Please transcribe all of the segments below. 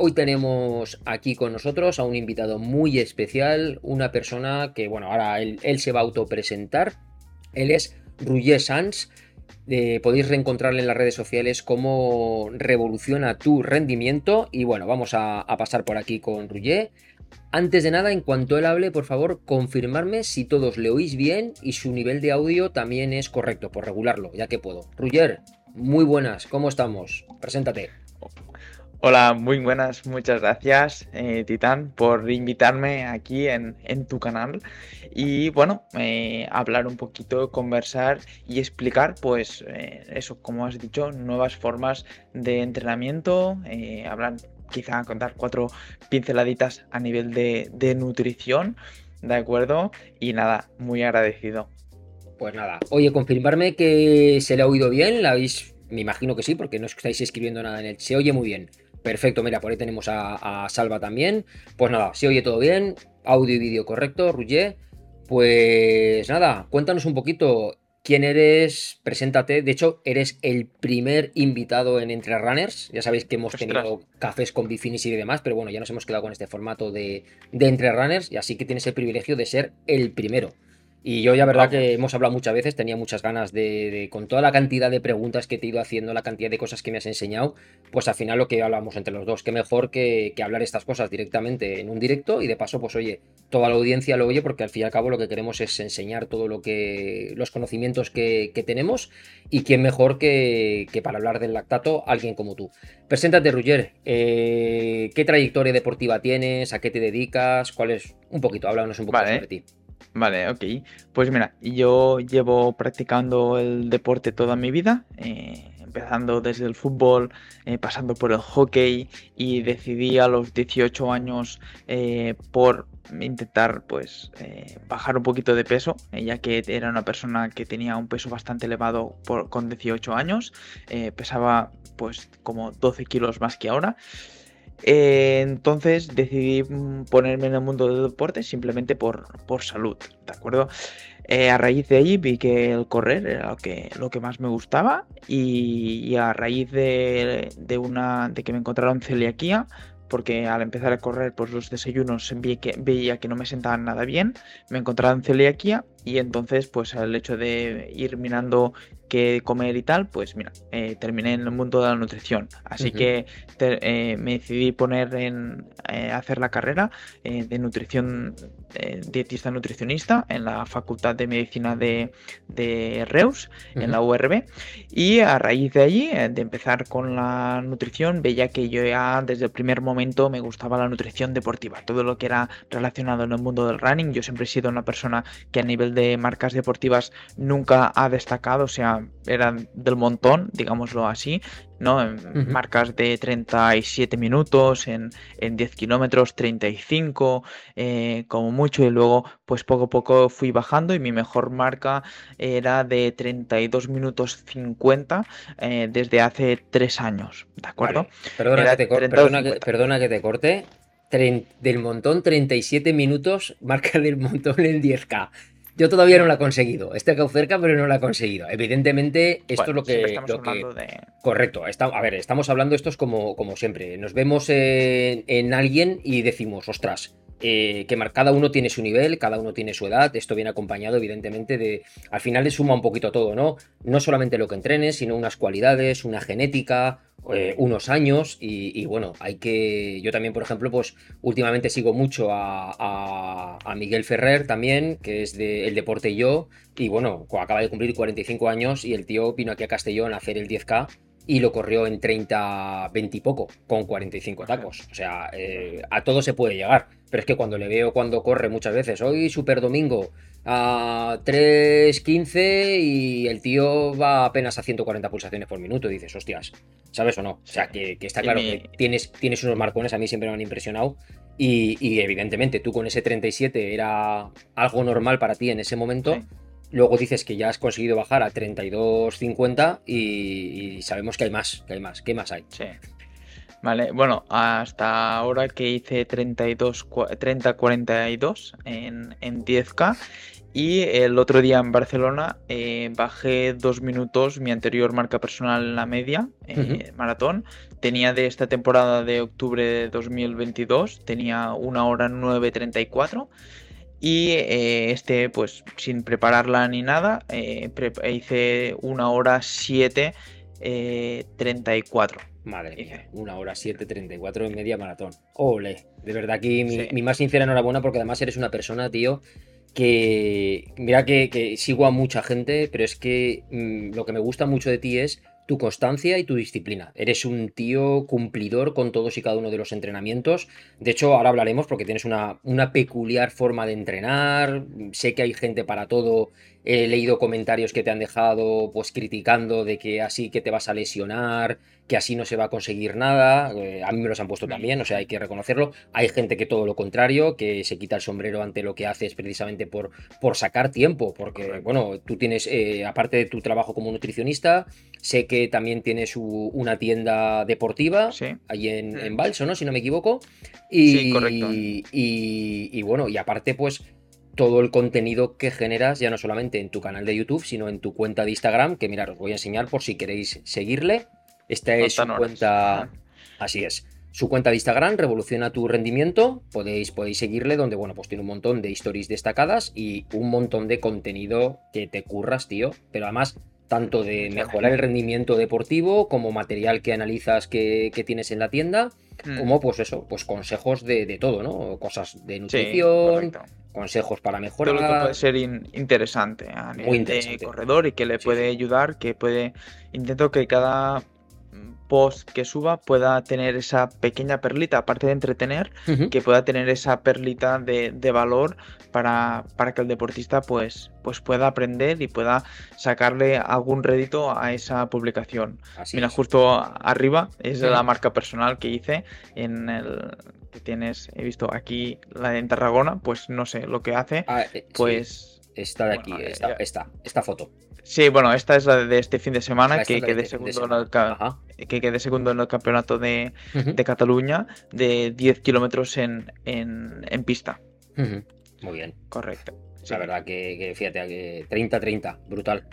Hoy tenemos aquí con nosotros a un invitado muy especial, una persona que, bueno, ahora él, se va a autopresentar. Él es Roger Sanz. Eh, podéis reencontrarle en las redes sociales como revoluciona tu rendimiento. Y bueno, vamos a, pasar por aquí con Roger. Antes de nada, en cuanto él hable, por favor, confirmarme si todos le oís bien y su nivel de audio también es correcto, por regularlo, ya que puedo. Roger, muy buenas, ¿cómo estamos? Preséntate. Hola, muy buenas, muchas gracias eh, Titán por invitarme aquí en, tu canal y bueno, eh, hablar un poquito, conversar y explicar pues eh, eso, como has dicho, nuevas formas de entrenamiento, hablar quizá contar cuatro pinceladitas a nivel de, de nutrición, ¿de acuerdo? Y nada, muy agradecido. Pues nada, oye, confirmarme que se le ha oído bien, la habéis, me imagino que sí, porque no estáis escribiendo nada en el, se oye muy bien. Perfecto, mira, por ahí tenemos a, Salva también. Pues nada, si oye todo bien, audio y vídeo correcto, Rugger. Pues nada, cuéntanos un poquito quién eres, preséntate. De hecho, eres el primer invitado en Entre Runners. Ya sabéis que hemos tenido cafés con Bifinis y demás, pero bueno, ya nos hemos quedado con este formato de, de Entre Runners y así que tienes el privilegio de ser el primero. Y yo ya verdad que hemos hablado muchas veces, tenía muchas ganas de, con toda la cantidad de preguntas que te he ido haciendo, la cantidad de cosas que me has enseñado, pues al final lo que hablamos entre los dos, qué mejor que, hablar estas cosas directamente en un directo y de paso, pues oye, toda la audiencia lo oye porque al fin y al cabo lo que queremos es enseñar todo lo que, los conocimientos que, tenemos y quién mejor que, para hablar del lactato, alguien como tú. Preséntate, Ruger, eh, ¿qué trayectoria deportiva tienes? ¿A qué te dedicas? ¿Cuál es? Un poquito, háblanos un poco sobre ti. Vale, ok. Pues mira, yo llevo practicando el deporte toda mi vida, eh, empezando desde el fútbol, eh, pasando por el hockey y decidí a los 18 años eh, por intentar pues bajar un poquito de peso, ya que era una persona que tenía un peso bastante elevado por, con 18 años, pesaba pues como 12 kilos más que ahora. Eh, entonces decidí mm, ponerme en el mundo del deporte simplemente por, por salud, ¿de acuerdo? Eh, a raíz de ahí vi que el correr era lo que, lo que más me gustaba y, a raíz de, una, de que me encontraron celiaquía, porque al empezar a correr pues los desayunos que, veía que no me sentaban nada bien, me encontraron celiaquía y entonces pues el hecho de ir mirando qué comer y tal, pues mira, eh, terminé en el mundo de la nutrición. Así que eh, me decidí poner en eh, hacer la carrera de nutrición, dietista nutricionista en la Facultad de Medicina de, Reus, en la URB. Y a raíz de allí, de empezar con la nutrición, veía que yo ya desde el primer momento me gustaba la nutrición deportiva, todo lo que era relacionado en el mundo del running. Yo siempre he sido una persona que a nivel de marcas deportivas nunca ha destacado, o sea, eran del montón, digámoslo así, ¿no? En marcas de 37 minutos, en, en 10 kilómetros, 35, eh, como mucho, y luego, pues poco a poco fui bajando y mi mejor marca era de 32 minutos 50 eh, desde hace 3 años, ¿de acuerdo? Perdona, que te perdona, que, te corte. del montón, 37 minutos, marca del montón en 10K. Yo todavía no la he conseguido. He quedado cerca, pero no la he conseguido. Evidentemente, esto es lo que. Estamos hablando de... Correcto. a ver, estamos hablando esto es como, como siempre. Nos vemos en, en alguien y decimos, ostras, eh, que cada uno tiene su nivel, cada uno tiene su edad, esto viene acompañado evidentemente de, al final le suma un poquito todo, ¿no? No solamente lo que entrenes, sino unas cualidades, una genética, eh, unos años y, bueno, hay que, yo también por ejemplo, pues últimamente sigo mucho a, Miguel Ferrer también, que es de El Deporte y yo, y bueno, acaba de cumplir 45 años y el tío vino aquí a Castellón a hacer el 10K y lo corrió en 30, 20 y poco, con 45 tacos. O sea, eh, a todo se puede llegar. Pero es que cuando le veo cuando corre muchas veces, hoy Super Domingo a 3.15 y el tío va apenas a 140 pulsaciones por minuto. Y dices, hostias, ¿sabes o no? O sea, que, está claro que tienes, tienes unos marcones, a mí siempre me han impresionado. Y, y, evidentemente tú con ese 37 era algo normal para ti en ese momento. Luego dices que ya has conseguido bajar a 32.50 y, y sabemos que hay más, que hay más. ¿Qué más hay? Sí. Vale, bueno, hasta ahora que hice 32, 30-42 en, en 10K Y el otro día en Barcelona eh, bajé dos minutos mi anterior marca personal en la media, eh, maratón. Tenía de esta temporada de octubre de 2022, tenía una hora 9.34. Y eh, este, pues sin prepararla ni nada, hice una hora 7.34. Madre mía, una hora 7.34 en media maratón. Ole, de verdad aquí mi, mi, más sincera enhorabuena porque además eres una persona, tío, que mira que, sigo a mucha gente, pero es que mm, lo que me gusta mucho de ti es tu constancia y tu disciplina. Eres un tío cumplidor con todos y cada uno de los entrenamientos. De hecho, ahora hablaremos porque tienes una, una peculiar forma de entrenar. Sé que hay gente para todo. He leído comentarios que te han dejado pues criticando de que así que te vas a lesionar, que así no se va a conseguir nada. Eh, a mí me los han puesto también, o sea, hay que reconocerlo. Hay gente que todo lo contrario, que se quita el sombrero ante lo que haces precisamente por, por sacar tiempo, porque, bueno, tú tienes, eh, aparte de tu trabajo como nutricionista, sé que también tienes una tienda deportiva ahí en, en, Balso, ¿no? Si no me equivoco. Y, sí, correcto. y bueno, y aparte, pues todo el contenido que generas, ya no solamente en tu canal de YouTube, sino en tu cuenta de Instagram, que mirad, os voy a enseñar por si queréis seguirle. Esta es su cuenta. Así es. Su cuenta de Instagram, Revoluciona tu rendimiento. Podéis, podéis seguirle, donde, bueno, pues tiene un montón de stories destacadas y un montón de contenido que te curras, tío. Pero además, tanto de mejorar el rendimiento deportivo, como material que analizas que, tienes en la tienda, mm. como, pues eso, pues consejos de, todo, ¿no? Cosas de nutrición, consejos para mejorar. Lo que puede ser interesante a nivel Muy de corredor y que le puede ayudar, que puede. Intento que cada post que suba pueda tener esa pequeña perlita, aparte de entretener, que pueda tener esa perlita de, valor para, para, que el deportista pues, pues pueda aprender y pueda sacarle algún rédito a esa publicación. Mira, justo arriba es la marca personal que hice en el que tienes, he visto aquí la de en Tarragona, pues no sé lo que hace, ah, eh, pues... Esta de aquí, esta, esta foto. Sí, bueno, esta es la de este fin de semana, que quedé, segundo en el que quedé segundo en el campeonato de, Cataluña de 10 kilómetros en, en, pista. Muy bien. Correcto. La verdad que, fíjate, 30-30, brutal.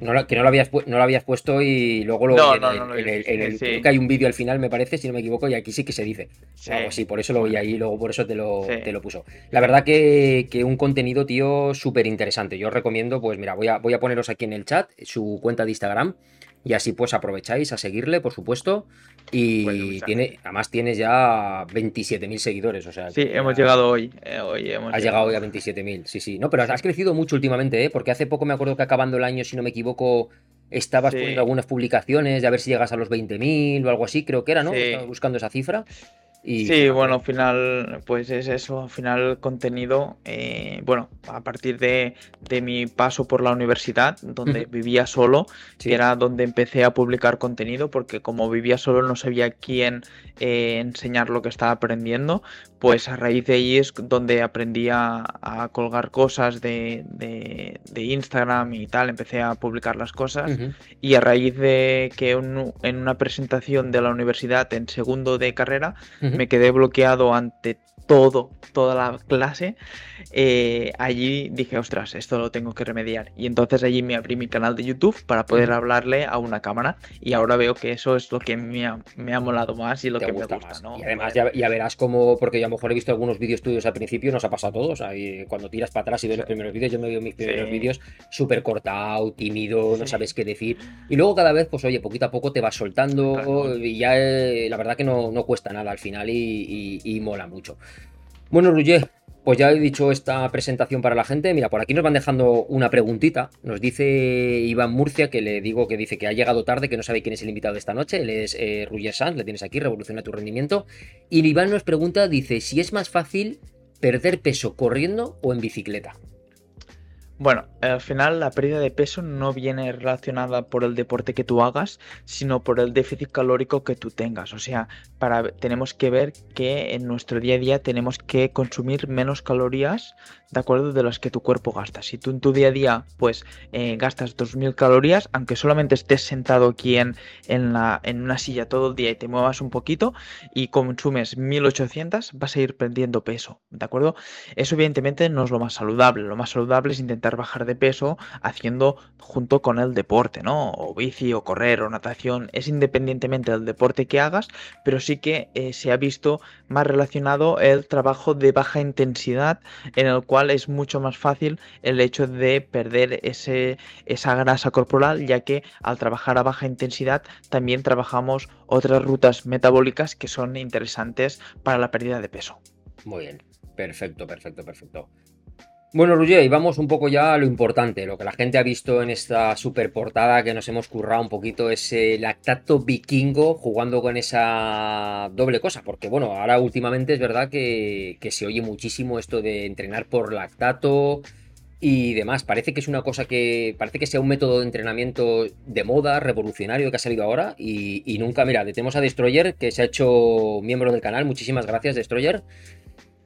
No, que no lo, habías, no lo habías puesto y luego lo en, el, creo que hay un vídeo al final, me parece, si no me equivoco, y aquí sí que se dice. Sí, por eso lo vi ahí y luego por eso te lo, te lo puso. La verdad que, que un contenido, tío, súper interesante. Yo os recomiendo, pues mira, voy a, voy a poneros aquí en el chat su cuenta de Instagram. Y así pues aprovecháis a seguirle, por supuesto. Y tiene, además tienes ya 27.000 seguidores. O sea, sí, hemos llegado hoy. Eh, hoy hemos has llegado hoy a 27.000, sí, sí. No, pero has crecido mucho últimamente, ¿eh? porque hace poco me acuerdo que acabando el año, si no me equivoco, estabas poniendo algunas publicaciones de a ver si llegas a los 20.000 o algo así, creo que era, ¿no? Estabas buscando esa cifra sí, bueno, al final, pues es eso, al final contenido, eh, bueno, a partir de, mi paso por la universidad, donde vivía solo, que era donde empecé a publicar contenido, porque como vivía solo no sabía quién eh, enseñar lo que estaba aprendiendo, pues a raíz de ahí es donde aprendí a, colgar cosas de, Instagram y tal, empecé a publicar las cosas, y a raíz de que en una presentación de la universidad en segundo de carrera, me quedé bloqueado ante todo, toda la clase, eh, allí dije, ostras, esto lo tengo que remediar. Y entonces allí me abrí mi canal de YouTube para poder hablarle a una cámara. Y ahora veo que eso es lo que me ha, me ha molado más y lo que me gusta. Más. Y además ya, verás cómo, porque yo a lo mejor he visto algunos vídeos tuyos al principio, nos ha pasado a todos. Ahí, cuando tiras para atrás y ves los primeros vídeos, yo me veo mis primeros vídeos súper cortado, tímido, no sabes qué decir. Y luego cada vez, pues oye, poquito a poco te vas soltando y ya eh, la verdad que no, no, cuesta nada al final y, y mola mucho. Bueno, Ruyer, pues ya he dicho esta presentación para la gente. Mira, por aquí nos van dejando una preguntita. Nos dice Iván Murcia, que le digo que dice que ha llegado tarde, que no sabe quién es el invitado de esta noche. Él es eh, Sanz, le tienes aquí, revoluciona tu rendimiento. Y Iván nos pregunta, dice, si es más fácil perder peso corriendo o en bicicleta. Bueno, al final la pérdida de peso no viene relacionada por el deporte que tú hagas, sino por el déficit calórico que tú tengas. O sea, para, tenemos que ver que en nuestro día a día tenemos que consumir menos calorías de acuerdo de las que tu cuerpo gasta. Si tú en tu día a día pues eh, gastas 2.000 calorías, aunque solamente estés sentado aquí en, en, en una silla todo el día y te muevas un poquito y consumes 1.800, vas a ir perdiendo peso, ¿de acuerdo? Eso evidentemente no es lo más saludable. Lo más saludable es intentar bajar de peso haciendo junto con el deporte, ¿no? O bici o correr o natación, es independientemente del deporte que hagas, pero sí que eh, se ha visto más relacionado el trabajo de baja intensidad en el cual es mucho más fácil el hecho de perder ese, esa grasa corporal, ya que al trabajar a baja intensidad también trabajamos otras rutas metabólicas que son interesantes para la pérdida de peso. Muy bien, perfecto, perfecto, perfecto. Bueno, Roger, y vamos un poco ya a lo importante, lo que la gente ha visto en esta super portada que nos hemos currado un poquito, ese lactato vikingo jugando con esa doble cosa, porque bueno, ahora últimamente es verdad que, que se oye muchísimo esto de entrenar por lactato, y demás. Parece que es una cosa que. Parece que sea un método de entrenamiento de moda, revolucionario que ha salido ahora. Y, nunca, mira, tenemos a Destroyer, que se ha hecho miembro del canal. Muchísimas gracias, Destroyer.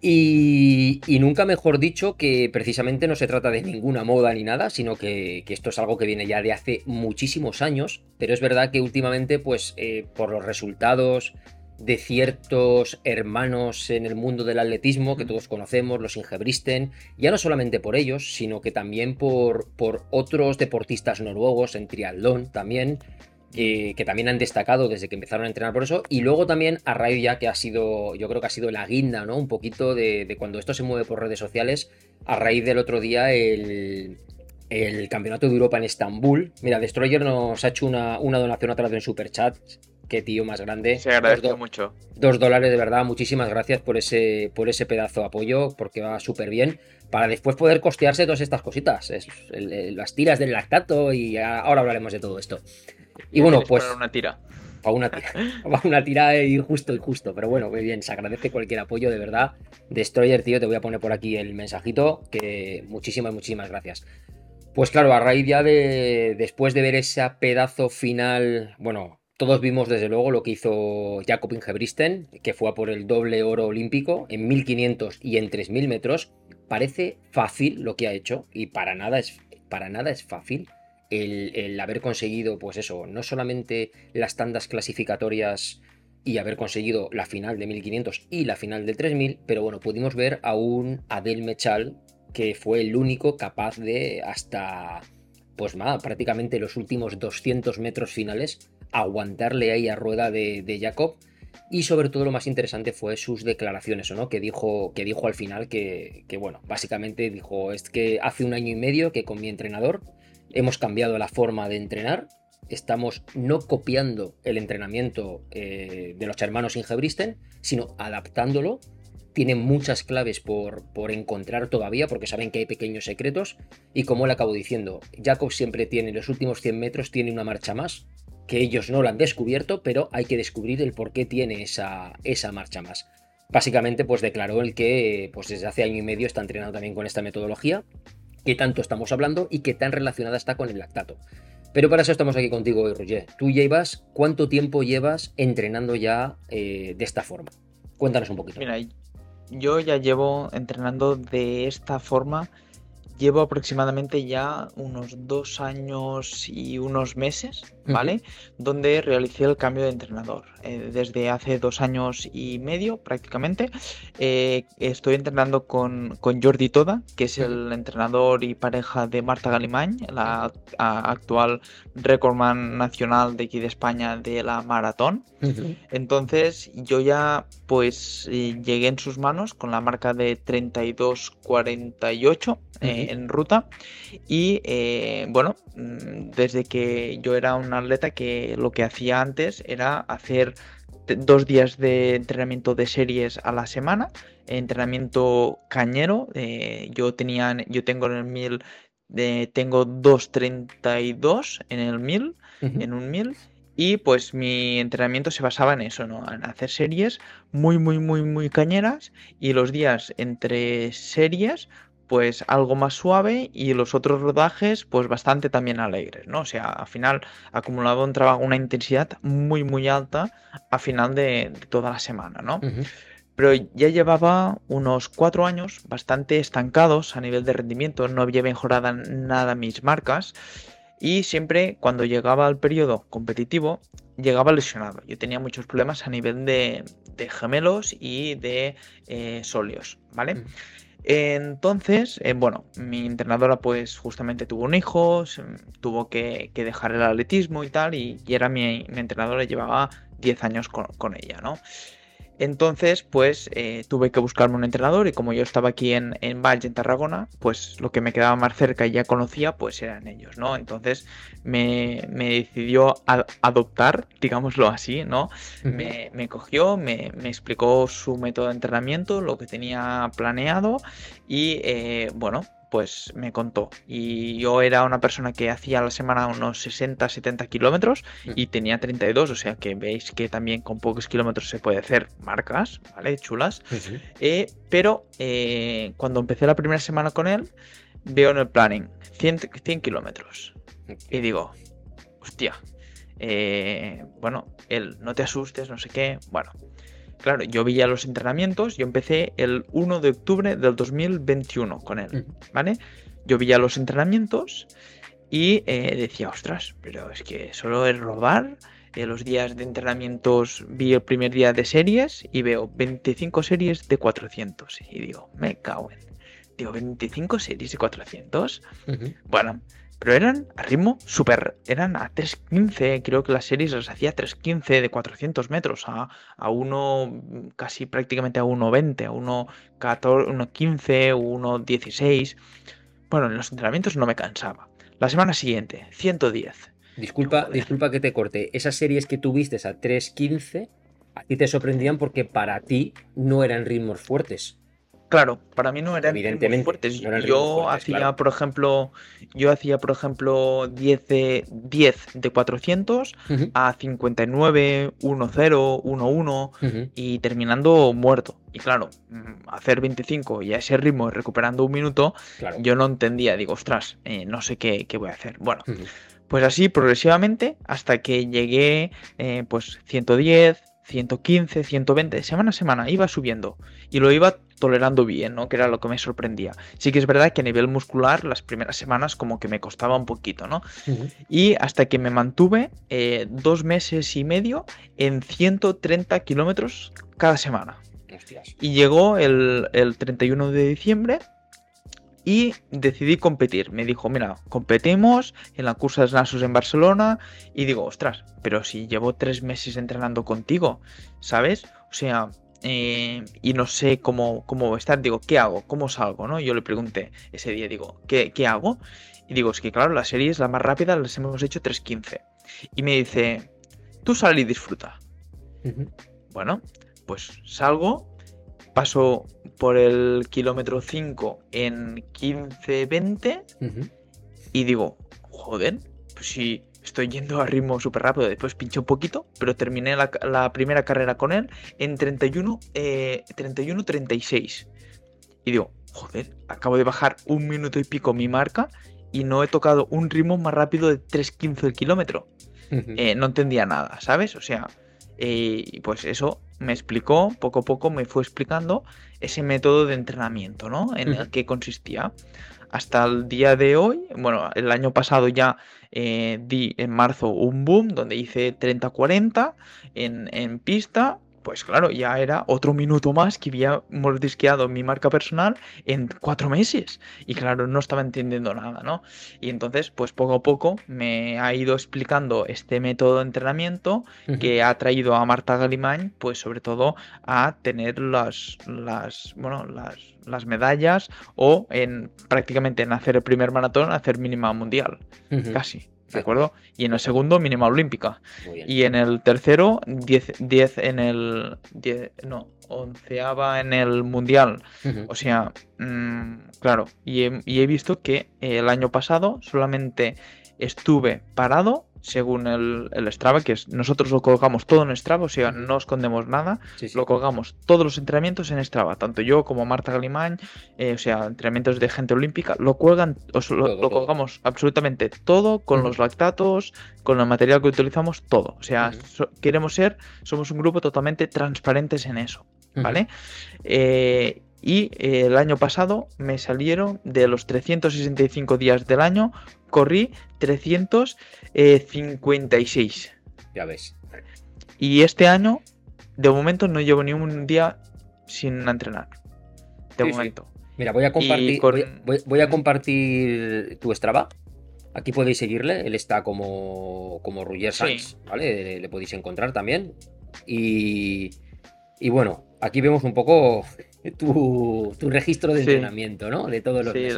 Y, y, nunca mejor dicho que precisamente no se trata de ninguna moda ni nada, sino que, esto es algo que viene ya de hace muchísimos años. Pero es verdad que últimamente, pues, eh, por los resultados de ciertos hermanos en el mundo del atletismo que todos conocemos, los Ingebristen, ya no solamente por ellos, sino que también por, por otros deportistas noruegos en triatlón también, que, también han destacado desde que empezaron a entrenar por eso, y luego también a raíz ya que ha sido, yo creo que ha sido la guinda, ¿no? Un poquito de, cuando esto se mueve por redes sociales, a raíz del otro día el, el Campeonato de Europa en Estambul. Mira, Destroyer nos ha hecho una, una donación a través de un super chat qué tío más grande. Se agradece mucho. Dos dólares de verdad, muchísimas gracias por ese, por ese pedazo de apoyo, porque va súper bien. Para después poder costearse todas estas cositas, las tiras del lactato y ahora hablaremos de todo esto. Y bueno, pues. Para una tira. Para una tira. para una tira y justo y justo. Pero bueno, muy bien, se agradece cualquier apoyo, de verdad. Destroyer, tío, te voy a poner por aquí el mensajito. Que muchísimas, muchísimas gracias. Pues claro, a raíz ya de. Después de ver ese pedazo final. Bueno, todos vimos desde luego lo que hizo Jacob Ingebristen, que fue a por el doble oro olímpico en 1500 y en 3000 metros. Parece fácil lo que ha hecho y para nada es, para nada es fácil el, haber conseguido, pues eso, no solamente las tandas clasificatorias y haber conseguido la final de 1500 y la final de 3000, pero bueno, pudimos ver a un Adel Mechal que fue el único capaz de hasta pues nada, prácticamente los últimos 200 metros finales aguantarle ahí a rueda de, Jacob. Y sobre todo lo más interesante fue sus declaraciones, ¿no? Que dijo, que dijo al final que, bueno, básicamente dijo, es que hace un año y medio que con mi entrenador hemos cambiado la forma de entrenar, estamos no copiando el entrenamiento eh, de los hermanos Ingebristen, sino adaptándolo. Tienen muchas claves por, por encontrar todavía, porque saben que hay pequeños secretos. Y como él acabo diciendo, Jacob siempre tiene, los últimos 100 metros, tiene una marcha más que ellos no lo han descubierto, pero hay que descubrir el por qué tiene esa, esa marcha más. Básicamente, pues declaró el que pues desde hace año y medio está entrenando también con esta metodología, que tanto estamos hablando y que tan relacionada está con el lactato. Pero para eso estamos aquí contigo hoy, Roger. Tú llevas, ¿cuánto tiempo llevas entrenando ya eh, de esta forma? Cuéntanos un poquito. Mira, yo ya llevo entrenando de esta forma llevo aproximadamente ya unos dos años y unos meses, ¿vale? Donde realicé el cambio de entrenador. Eh, desde hace dos años y medio prácticamente eh, estoy entrenando con, Jordi Toda, que es el entrenador y pareja de Marta Galimán, la actual recordman nacional de aquí de España de la maratón. Entonces yo ya pues eh, llegué en sus manos con la marca de 32-48 en ruta. Y eh, bueno, mm, desde que yo era un atleta que lo que hacía antes era hacer dos días de entrenamiento de series a la semana, entrenamiento cañero. Eh, yo tenía, yo tengo en el 1000, tengo 2.32 en el 1000, en un 1000. Y pues mi entrenamiento se basaba en eso, ¿no? En hacer series muy, muy, muy, muy cañeras. Y los días entre series, pues algo más suave y los otros rodajes pues bastante también alegres, ¿no? O sea, al final acumulado un trabajo, una intensidad muy muy alta a final de, toda la semana, ¿no? Pero ya llevaba unos cuatro años bastante estancados a nivel de rendimiento, no había mejorado nada mis marcas y siempre cuando llegaba al periodo competitivo llegaba lesionado. Yo tenía muchos problemas a nivel de, gemelos y de eh, solios, ¿vale? Entonces, eh, bueno, mi entrenadora pues justamente tuvo un hijo, tuvo que, dejar el atletismo y tal, y, era mi, mi entrenadora, llevaba 10 años con, con ella, ¿no? Entonces, pues eh, tuve que buscarme un entrenador y como yo estaba aquí en, en Valle, en Tarragona, pues lo que me quedaba más cerca y ya conocía, pues eran ellos, ¿no? Entonces me, decidió adoptar, digámoslo así, ¿no? me, cogió, me, explicó su método de entrenamiento, lo que tenía planeado y, eh, bueno, pues me contó. Y yo era una persona que hacía a la semana unos 60, 70 kilómetros mm. y tenía 32, o sea que veis que también con pocos kilómetros se puede hacer marcas, ¿vale? Chulas. Eh, pero eh, cuando empecé la primera semana con él, veo en el planning 100, 100 kilómetros. Y digo, hostia, eh, bueno, él, no te asustes, no sé qué, bueno. Claro, yo vi ya los entrenamientos, yo empecé el 1 de octubre del 2021 con él, ¿vale? Yo vi ya los entrenamientos y eh, decía, ostras, pero es que solo es robar. Eh, los días de entrenamientos vi el primer día de series y veo 25 series de 400. Y digo, me cago en. Digo, 25 series de 400. Bueno, pero eran a ritmo súper. Eran a 3.15. Creo que las series las hacía a 3.15 de 400 metros. A, a uno. casi prácticamente a 1.20. A 1.15. 1.16. Bueno, en los entrenamientos no me cansaba. La semana siguiente, 110. Disculpa, disculpa que te corte. Esas series que tuviste a 3.15 a ti te sorprendían porque para ti no eran ritmos fuertes. Claro, para mí no eran Evidentemente, fuertes. yo hacía, por ejemplo, yo hacía, por ejemplo, 10 de, 10 de 400 a 59, 1-0, 1-1 y terminando muerto. Y claro, mm, hacer 25 y a ese ritmo recuperando un minuto, yo no entendía. Digo, ostras, eh, no sé qué, qué, voy a hacer. Bueno, pues así progresivamente hasta que llegué, eh, pues 110, 115, 120, semana a semana, iba subiendo y lo iba tolerando bien, ¿no? Que era lo que me sorprendía. Sí que es verdad que a nivel muscular las primeras semanas como que me costaba un poquito, ¿no? Y hasta que me mantuve eh, dos meses y medio en 130 kilómetros cada semana. Y llegó el, el 31 de diciembre y decidí competir. Me dijo, mira, competimos en la cursa de Nasus en Barcelona y digo, ostras, pero si llevo tres meses entrenando contigo, ¿sabes? O sea, eh, y no sé cómo, cómo estar, digo, ¿qué hago? ¿Cómo salgo? ¿no? Yo le pregunté ese día, digo, ¿qué, qué hago? Y digo, es que claro, la serie es la más rápida, las hemos hecho 3.15. Y me dice, tú sal y disfruta. Bueno, pues salgo, paso por el kilómetro 5 en 15-20 y digo, joder, pues si estoy yendo a ritmo súper rápido, después pinché un poquito, pero terminé la, primera carrera con él en 31, 31-36. Eh, y digo, joder, acabo de bajar un minuto y pico mi marca y no he tocado un ritmo más rápido de 3.15 el kilómetro. Eh, no entendía nada, ¿sabes? O sea, eh, pues eso me explicó, poco a poco me fue explicando ese método de entrenamiento, ¿no? En el que consistía. Hasta el día de hoy, bueno, el año pasado ya eh, di en marzo un boom donde hice 30-40 en, en pista pues claro, ya era otro minuto más que había mordisqueado mi marca personal en cuatro meses. Y claro, no estaba entendiendo nada, ¿no? Y entonces, pues poco a poco me ha ido explicando este método de entrenamiento que ha traído a Marta Galimán, pues sobre todo a tener las, las, bueno, las, las medallas o en prácticamente en hacer el primer maratón, hacer mínima mundial. Casi. ¿De acuerdo? Y en el segundo, mínima olímpica. Y en el tercero, 10, 10 en el. 10, no, onceava en el mundial. O sea, mm, claro. Y y he, visto que el año pasado solamente estuve parado según el, el, Strava, que es, nosotros lo colgamos todo en Strava, o sea, no escondemos nada, lo colgamos todos los entrenamientos en Strava, tanto yo como Marta Galimán, eh, o sea, entrenamientos de gente olímpica, lo cuelgan, lo, colgamos absolutamente todo, con los lactatos, con el material que utilizamos, todo. O sea, queremos ser, somos un grupo totalmente transparentes en eso, ¿vale? Eh, y eh, el año pasado me salieron de los 365 días del año, corrí 356. Ya ves. Y este año, de momento, no llevo ni un día sin entrenar. De momento. Mira, voy a compartir, voy, a compartir tu Strava. Aquí podéis seguirle, él está como, como Roger Sainz, ¿vale? Le, podéis encontrar también. Y, y bueno, aquí vemos un poco tu, registro de entrenamiento, ¿no? De todos los sí,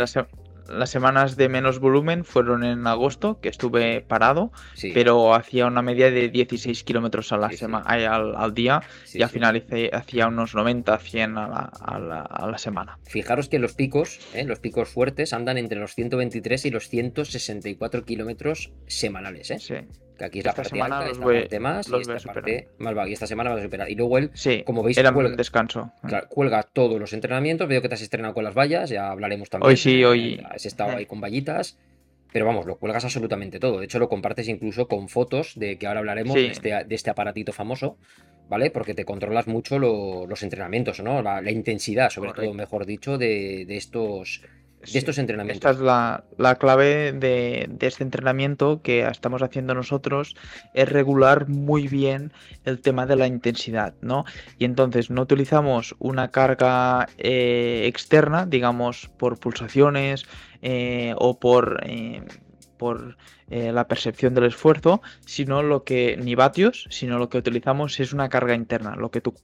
las semanas de menos volumen fueron en agosto, que estuve parado, pero hacía una media de 16 kilómetros a la semana, al, día y al final hacía unos 90, 100 a la, a la, semana. Fijaros que los picos, ¿eh? los picos fuertes, andan entre los 123 y los 164 kilómetros semanales. ¿eh? Que aquí es la parte alta, esta parte más y esta parte más va. Y esta semana vas a superar. Y luego él, como veis, era cuelga, descanso. cuelga todos los entrenamientos. Veo que te has estrenado con las vallas, ya hablaremos también. Hoy sí, hoy. Has estado ahí con vallitas. Pero vamos, lo cuelgas absolutamente todo. De hecho, lo compartes incluso con fotos de que ahora hablaremos de, este, de, este, aparatito famoso, ¿vale? Porque te controlas mucho los entrenamientos, ¿no? La, intensidad, sobre todo, mejor dicho, de, de estos de estos entrenamientos. Esta es la, clave de, este entrenamiento que estamos haciendo nosotros, es regular muy bien el tema de la intensidad, ¿no? Y entonces no utilizamos una carga eh, externa, digamos, por pulsaciones eh, o por... Eh, por la percepción del esfuerzo, sino lo que, ni vatios, sino lo que utilizamos es una carga interna, lo que tu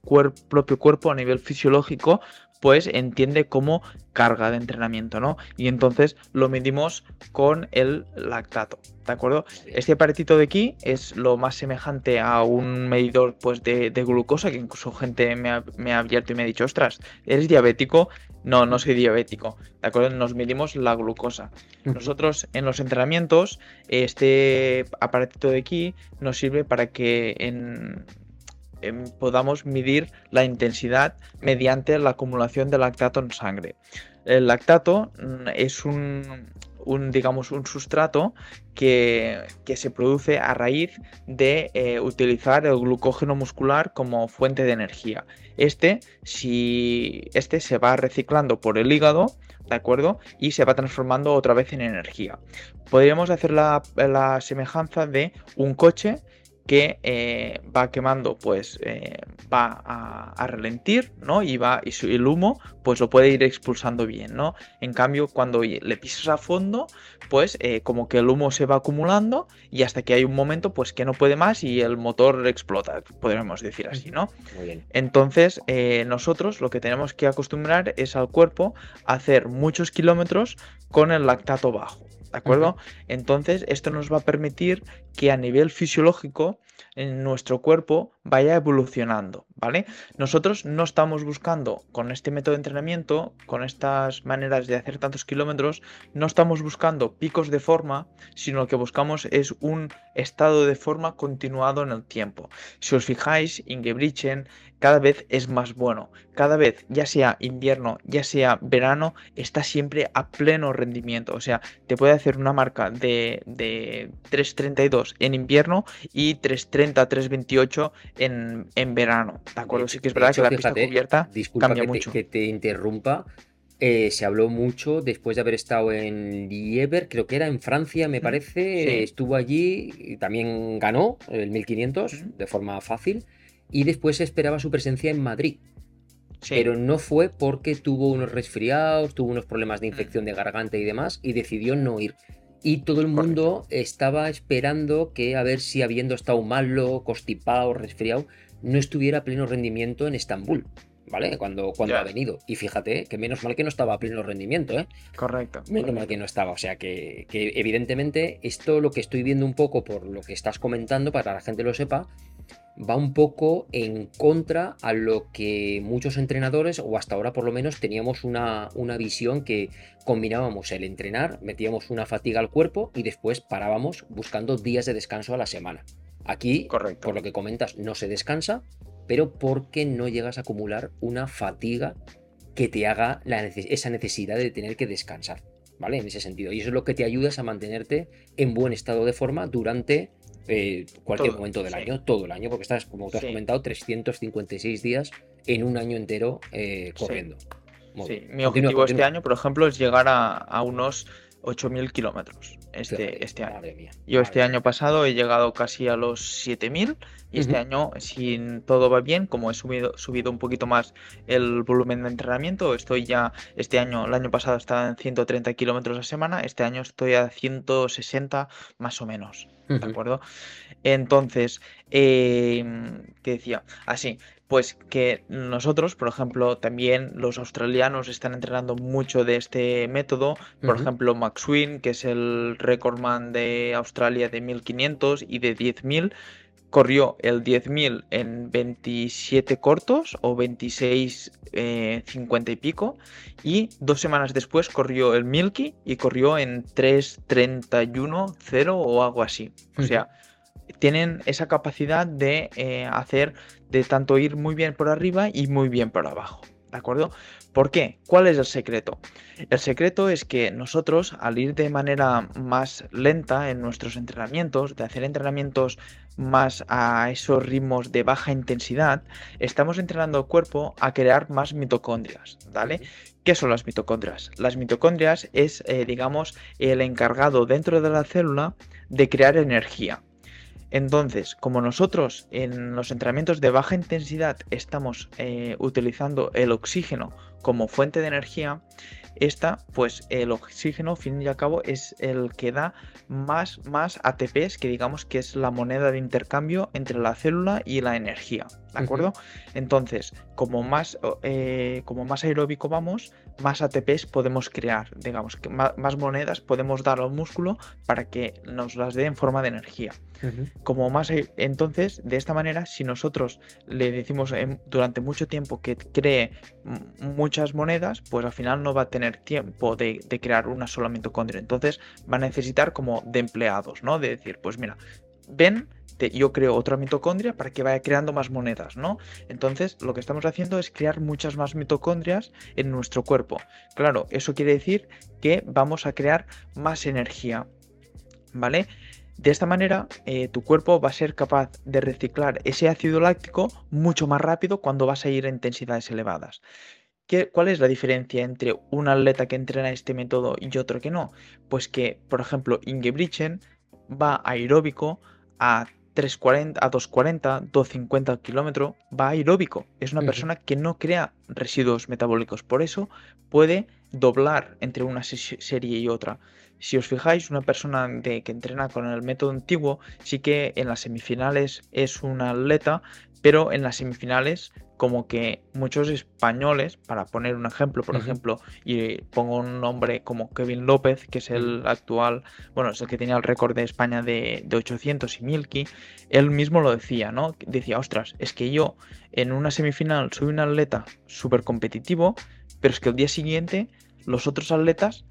propio cuerpo a nivel fisiológico pues entiende como carga de entrenamiento, ¿no? Y entonces lo medimos con el lactato, ¿de acuerdo? Este aparatito de aquí es lo más semejante a un medidor pues de, glucosa, que incluso gente me ha, abierto y me ha dicho, ostras, ¿eres diabético? No, no soy diabético, ¿de acuerdo? Nos medimos la glucosa. Nosotros en los entrenamientos, este aparatito de aquí nos sirve para que en, Em, podamos medir la intensidad mediante la acumulación de lactato en sangre. El lactato mm, es un, digamos, un sustrato que, se produce a raíz de eh, utilizar el glucógeno muscular como fuente de energía. Este, si, este se va reciclando por el hígado, ¿de acuerdo? Y se va transformando otra vez en energía. Podríamos hacer la, la semejanza de un coche que eh, va quemando, pues eh, va a, a, relentir, ¿no? Y, va, y, el humo, pues lo puede ir expulsando bien, ¿no? En cambio, cuando le pisas a fondo, pues eh, como que el humo se va acumulando y hasta que hay un momento, pues que no puede más y el motor explota, podríamos decir así, ¿no? Muy bien. Entonces, nosotros lo que tenemos que acostumbrar es al cuerpo a hacer muchos kilómetros con el lactato bajo. ¿De acuerdo? Entonces, esto nos va a permitir que a nivel fisiológico en nuestro cuerpo vaya evolucionando, ¿vale? Nosotros no estamos buscando con este método de entrenamiento, con estas maneras de hacer tantos kilómetros, no estamos buscando picos de forma, sino lo que buscamos es un estado de forma continuado en el tiempo. Si os fijáis, Ingebrigtsen cada vez es más bueno. Cada vez, ya sea invierno, ya sea verano, está siempre a pleno rendimiento. O sea, te puede hacer una marca de, de 3.32 en invierno y 3.30, 3.28 en, en verano. ¿De acuerdo? Sí que es verdad que la pista cubierta cambia mucho. que te interrumpa. Eh, se habló mucho después de haber estado en Lieber, creo que era en Francia, me parece. Estuvo allí y también ganó el 1500 de forma fácil y después esperaba su presencia en Madrid. Pero no fue porque tuvo unos resfriados, tuvo unos problemas de infección de garganta y demás, y decidió no ir. Y todo el mundo estaba esperando que, a ver si habiendo estado malo, constipado, resfriado, no estuviera a pleno rendimiento en Estambul. ¿Vale? Cuando, cuando ha venido. Y fíjate que menos mal que no estaba a pleno rendimiento, ¿eh? Correcto. Menos mal que no estaba. O sea que, que, evidentemente esto lo que estoy viendo un poco por lo que estás comentando, para que la gente lo sepa, va un poco en contra a lo que muchos entrenadores, o hasta ahora por lo menos, teníamos una, una visión que combinábamos el entrenar, metíamos una fatiga al cuerpo y después parábamos buscando días de descanso a la semana. Aquí, por lo que comentas, no se descansa, pero porque no llegas a acumular una fatiga que te haga esa necesidad de tener que descansar, ¿vale? En ese sentido. Y eso es lo que te ayuda a mantenerte en buen estado de forma durante eh, cualquier momento del año, todo el año, porque estás, como te has comentado, 356 días en un año entero eh, corriendo. Sí. Mi objetivo este año, por ejemplo, es llegar a, unos 8.000 kilómetros este, este año. Yo este año pasado he llegado casi a los 7.000 y este año, si todo va bien, como he subido, subido un poquito más el volumen de entrenamiento, estoy ya, este año, el año pasado estaba en 130 kilómetros a semana, este año estoy a 160 más o menos. ¿De acuerdo? Entonces, em, ¿qué decía? Así, pues que nosotros, por ejemplo, también los australianos están entrenando mucho de este método. Por ejemplo, Max Win, que es el recordman de Australia de 1500 y de 10.000, corrió el 10.000 en 27 cortos o 26 50 eh, y pico. Y dos semanas después corrió el Milky y corrió en 3.31.0 o algo así. O sea, tienen esa capacidad de eh, hacer, de tanto ir muy bien por arriba y muy bien por abajo. ¿De acuerdo? ¿Por qué? ¿Cuál es el secreto? El secreto es que nosotros, al ir de manera más lenta en nuestros entrenamientos, de hacer entrenamientos más a esos ritmos de baja intensidad, estamos entrenando el cuerpo a crear más mitocondrias, ¿vale? ¿Qué son las mitocondrias? Las mitocondrias es, eh, digamos, el encargado dentro de la célula de crear energía. Entonces, como nosotros en los entrenamientos de baja intensidad estamos eh, utilizando el oxígeno como fuente de energía, esta, pues el oxígeno, fin y al cabo, es el que da más, más ATPs, que digamos que es la moneda de intercambio entre la célula y la energía. ¿De acuerdo? Entonces, como más, eh, como más aeróbico vamos, más ATPs podemos crear, digamos, que más, monedas podemos dar al músculo para que nos las dé en forma de energía. Como más, entonces, de esta manera, si nosotros le decimos durante mucho tiempo que cree muchas monedas, pues al final no va a tener tiempo de, crear una sola mitocondria. Entonces va a necesitar como de empleados, ¿no? De decir, pues mira, ven, yo creo otra mitocondria para que vaya creando más monedas, ¿no? Entonces, lo que estamos haciendo es crear muchas más mitocondrias en nuestro cuerpo. Claro, eso quiere decir que vamos a crear más energía, ¿vale? De esta manera, eh, tu cuerpo va a ser capaz de reciclar ese ácido láctico mucho más rápido cuando vas a ir a intensidades elevadas. ¿Qué, ¿Cuál es la diferencia entre un atleta que entrena este método y otro que no? Pues que, por ejemplo, Ingebrigtsen va aeróbico a 340, a 240, 250 kilómetros, va aeróbico. Es una persona que no crea residuos metabólicos. Por eso puede doblar entre una serie y otra. Si os fijáis, una persona de, que entrena con el método antiguo sí que en las semifinales es un atleta, pero en las semifinales como que muchos españoles, para poner un ejemplo, por ejemplo, y pongo un nombre como Kevin López, que es el actual, bueno, es el que tenía el récord de España de, de 800 y Milky, él mismo lo decía, ¿no? Decía, ostras, es que yo en una semifinal soy un atleta súper competitivo, pero es que el día siguiente los otros atletas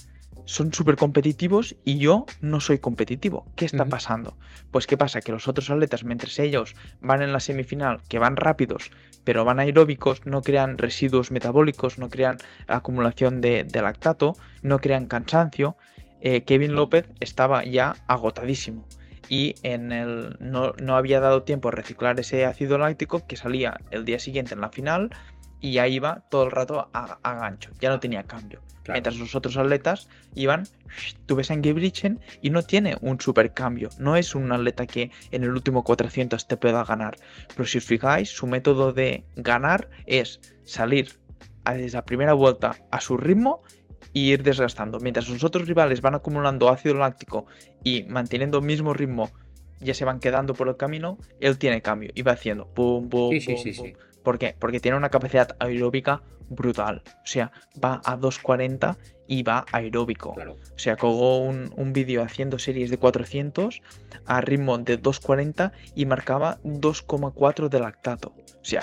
son súper competitivos y yo no soy competitivo. ¿Qué está pasando? Pues ¿qué pasa? Que los otros atletas, mientras ellos van en la semifinal, que van rápidos, pero van aeróbicos, no crean residuos metabólicos, no crean acumulación de, lactato, no crean cansancio, eh, Kevin López estaba ya agotadísimo y en el, no, no, había dado tiempo a reciclar ese ácido láctico que salía el día siguiente en la final y ahí iba todo el rato a, gancho, ya no tenía cambio. Mientras los otros atletas iban, tú ves a Ingebrigtsen y no tiene un super cambio, no es un atleta que en el último 400 te pueda ganar. Pero si os fijáis, su método de ganar es salir desde la primera vuelta a su ritmo y ir desgastando. Mientras los otros rivales van acumulando ácido láctico y manteniendo el mismo ritmo, ya se van quedando por el camino, él tiene cambio y va haciendo pum, pum, sí, sí, sí, ¿Por qué? Porque tiene una capacidad aeróbica brutal. O sea, va a 240 y va aeróbico. O sea, colgó un, un vídeo haciendo series de 400 a ritmo de 240 y marcaba 2,4 de lactato. O sea,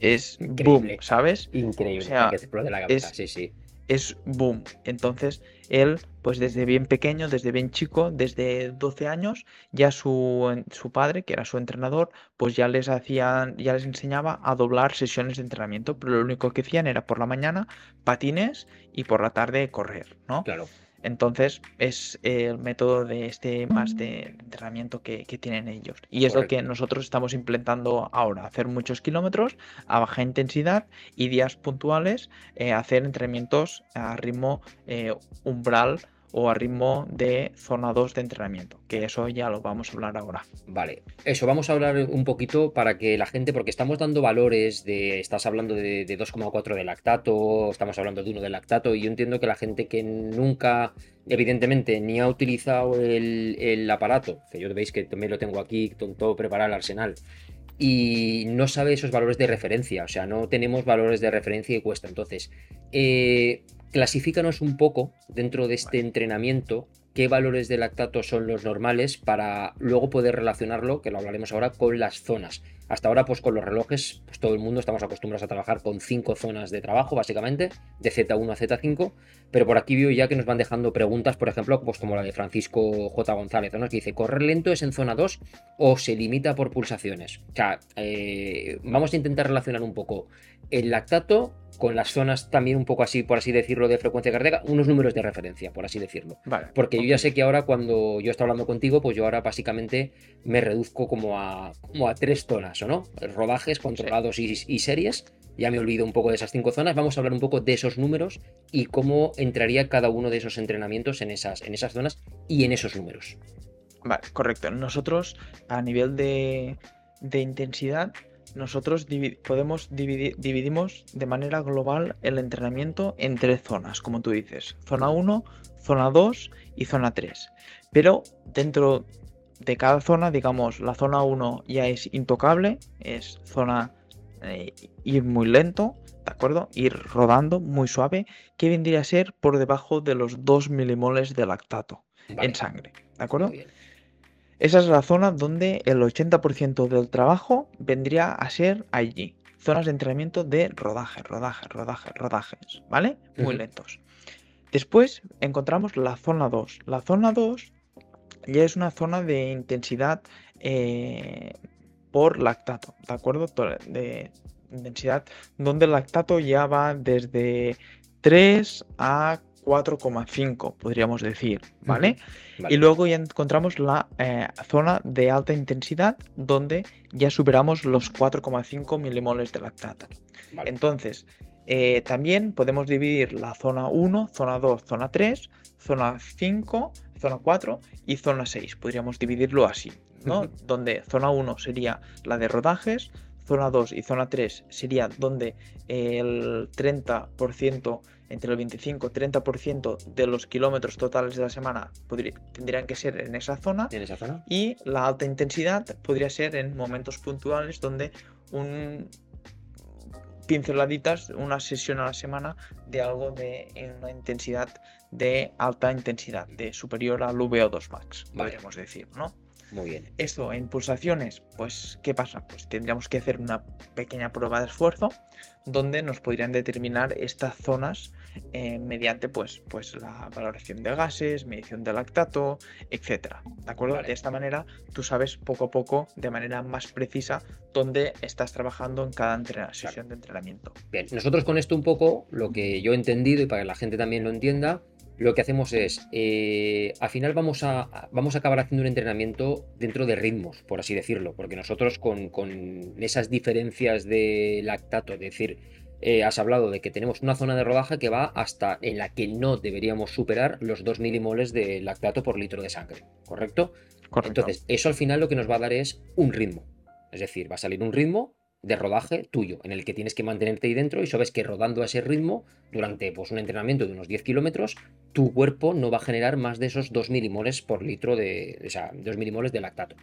es boom, ¿sabes? Increíble. O sea, que la cabeza. sí, sí es boom. Entonces, él, pues desde bien pequeño, desde bien chico, desde 12 años, ya su, su padre, que era su entrenador, pues ya les hacían, ya les enseñaba a doblar sesiones de entrenamiento, pero lo único que hacían era por la mañana patines y por la tarde correr, ¿no? Claro. Entonces es el método de este más de entrenamiento que, tienen ellos. Y es lo que nosotros estamos implementando ahora, hacer muchos kilómetros a baja intensidad y días puntuales, eh, hacer entrenamientos a ritmo eh, umbral o a ritmo de zona 2 de entrenamiento, que eso ya lo vamos a hablar ahora. Vale, eso vamos a hablar un poquito para que la gente, porque estamos dando valores de, estás hablando de, 2,4 de lactato, estamos hablando de 1 de lactato, y yo entiendo que la gente que nunca, evidentemente, ni ha utilizado el, aparato, que yo veis que también lo tengo aquí, todo preparado el arsenal, y no sabe esos valores de referencia, o sea, no tenemos valores de referencia y cuesta. Entonces, eh, clasifícanos un poco dentro de este entrenamiento qué valores de lactato son los normales para luego poder relacionarlo, que lo hablaremos ahora, con las zonas. Hasta ahora, pues con los relojes, pues todo el mundo estamos acostumbrados a trabajar con cinco zonas de trabajo, básicamente, de Z1 a Z5, pero por aquí veo ya que nos van dejando preguntas, por ejemplo, pues como la de Francisco J. González, ¿no? que dice, ¿correr lento es en zona 2 o se limita por pulsaciones? O sea, eh, vamos a intentar relacionar un poco el lactato con las zonas también un poco así, por así decirlo, de frecuencia cardíaca, unos números de referencia, por así decirlo. Vale, Porque yo ya sé que ahora cuando yo estoy hablando contigo, pues yo ahora básicamente me reduzco como a, como a tres zonas, ¿o no? Rodajes, controlados y, series. Ya me olvido un poco de esas cinco zonas. Vamos a hablar un poco de esos números y cómo entraría cada uno de esos entrenamientos en esas, en esas zonas y en esos números. Vale, correcto. Nosotros a nivel de, de intensidad nosotros podemos dividir, dividimos de manera global el entrenamiento en tres zonas, como tú dices, zona 1, zona 2 y zona 3. Pero dentro de cada zona, digamos, la zona 1 ya es intocable, es zona eh, ir muy lento, ¿de acuerdo? Ir rodando muy suave, que vendría a ser por debajo de los 2 milimoles de lactato en sangre, ¿de acuerdo? Esa es la zona donde el 80% del trabajo vendría a ser allí. Zonas de entrenamiento de rodaje, rodaje, rodaje, rodajes, ¿vale? Muy lentos. Después encontramos la zona 2. La zona 2 ya es una zona de intensidad eh, por lactato, ¿de acuerdo? De intensidad donde el lactato ya va desde 3 a 4,5, podríamos decir, ¿vale? Y luego ya encontramos la eh, zona de alta intensidad, donde ya superamos los 4,5 milimoles de lactato. Entonces, eh, también podemos dividir la zona 1, zona 2, zona 3, zona 5, zona 4 y zona 6. Podríamos dividirlo así, ¿no? Donde zona 1 sería la de rodajes, zona 2 y zona 3 sería donde el 30% entre el 25 y 30% de los kilómetros totales de la semana tendrían que ser en esa zona. En esa zona. Y la alta intensidad podría ser en momentos puntuales donde un pinceladitas, una sesión a la semana de algo de una intensidad de alta intensidad, de superior al VO2 max, podríamos decir, ¿no? Muy bien. Esto en pulsaciones, pues, ¿qué pasa? Pues tendríamos que hacer una pequeña prueba de esfuerzo donde nos podrían determinar estas zonas eh, mediante, pues, pues, la valoración de gases, medición de lactato, etcétera. ¿De acuerdo? De esta manera, tú sabes poco a poco, de manera más precisa, dónde estás trabajando en cada sesión de entrenamiento. Bien, nosotros con esto un poco, lo que yo he entendido y para que la gente también lo entienda, lo que hacemos es, eh, al final vamos a, vamos a acabar haciendo un entrenamiento dentro de ritmos, por así decirlo, porque nosotros con, esas diferencias de lactato, es decir, eh, has hablado de que tenemos una zona de rodaje que va hasta en la que no deberíamos superar los 2 milimoles de lactato por litro de sangre, ¿correcto? Correcto. Entonces, eso al final lo que nos va a dar es un ritmo. Es decir, va a salir un ritmo de rodaje tuyo, en el que tienes que mantenerte ahí dentro y sabes que rodando a ese ritmo, durante pues, un entrenamiento de unos 10 kilómetros, tu cuerpo no va a generar más de esos 2 milimoles por litro de, o sea, 2 milimoles de lactato.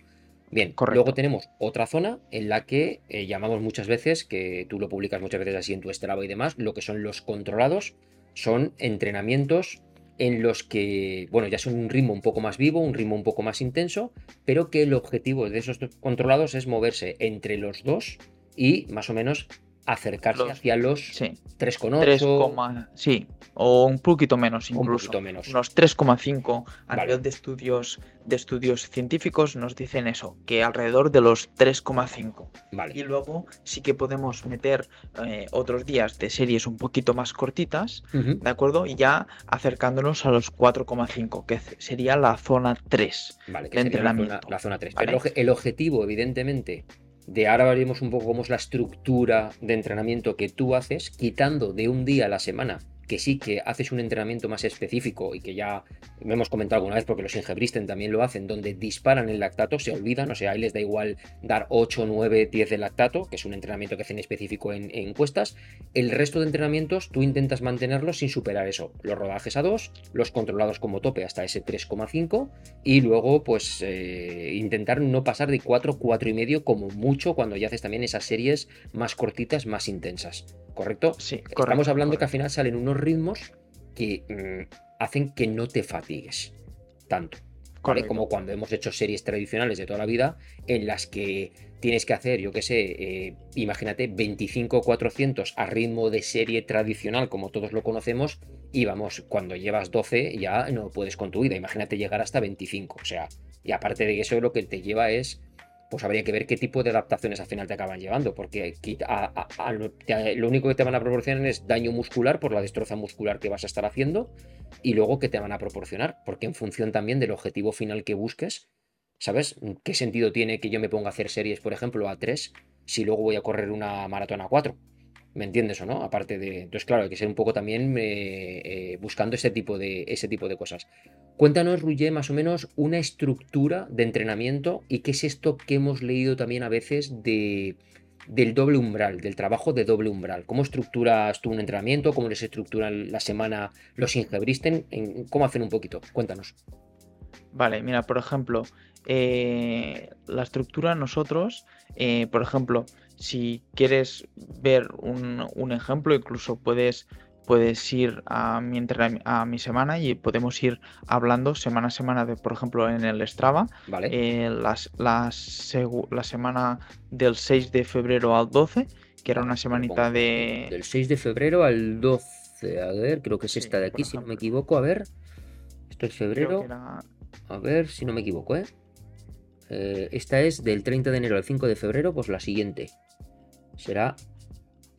Bien, luego tenemos otra zona en la que eh, llamamos muchas veces, que tú lo publicas muchas veces así en tu Strava y demás, lo que son los controlados, son entrenamientos en los que, bueno, ya son un ritmo un poco más vivo, un ritmo un poco más intenso, pero que el objetivo de esos controlados es moverse entre los dos y más o menos acercarse hacia los sí, 3,8. Sí, o un poquito menos incluso. Un menos. Unos 3,5 a nivel de estudios, de estudios científicos nos dicen eso, que alrededor de los 3,5. Vale. Y luego sí que podemos meter eh, otros días de series un poquito más cortitas, ¿de acuerdo? Y ya acercándonos a los 4,5, que sería la zona 3 vale, que entrenamiento. La zona, 3. el objetivo, evidentemente, de ahora veremos un poco cómo es la estructura de entrenamiento que tú haces, quitando de un día a la semana que sí que haces un entrenamiento más específico y que ya me hemos comentado alguna vez porque los ingebristen también lo hacen, donde disparan el lactato, se olvidan, o sea, ahí les da igual dar 8, 9, 10 de lactato, que es un entrenamiento que hacen específico en, encuestas. El resto de entrenamientos tú intentas mantenerlos sin superar eso. Los rodajes a 2, los controlados como tope hasta ese 3,5 y luego pues eh, intentar no pasar de 4, 4 y medio como mucho cuando ya haces también esas series más cortitas, más intensas. ¿Correcto? Sí, correcto. Estamos hablando que al final salen unos ritmos que mm, hacen que no te fatigues tanto. ¿vale? Como cuando hemos hecho series tradicionales de toda la vida en las que tienes que hacer, yo qué sé, eh, imagínate 25-400 a ritmo de serie tradicional como todos lo conocemos y vamos, cuando llevas 12 ya no puedes con tu vida, imagínate llegar hasta 25, o sea, y aparte de eso lo que te lleva es pues habría que ver qué tipo de adaptaciones al final te acaban llevando, porque lo único que te van a proporcionar es daño muscular por la destroza muscular que vas a estar haciendo y luego que te van a proporcionar, porque en función también del objetivo final que busques, ¿sabes? ¿Qué sentido tiene que yo me ponga a hacer series, por ejemplo, a 3 si luego voy a correr una maratón a 4? ¿Me entiendes o no? Aparte de. Entonces, claro, hay que ser un poco también eh, eh, buscando ese tipo, de, ese tipo de cosas. Cuéntanos, Ruye, más o menos una estructura de entrenamiento y qué es esto que hemos leído también a veces de, del doble umbral, del trabajo de doble umbral. ¿Cómo estructuras tú un entrenamiento? ¿Cómo les estructuran la semana los ingebristen? ¿Cómo hacen un poquito? Cuéntanos. Vale, mira, por ejemplo, eh, la estructura nosotros, por ejemplo, si quieres ver un, ejemplo, incluso puedes, puedes ir a mi, a mi semana y podemos ir hablando semana a semana, de, por ejemplo, en el Strava. Vale. Eh, las, las, la semana del 6 de febrero al 12, que era una semanita de... Del 6 de febrero al 12, a ver, creo que es esta de aquí, si no me equivoco, a ver. Esto es febrero. A ver si no me equivoco, ¿eh? ¿Eh? Esta es del 30 de enero al 5 de febrero, pues la siguiente será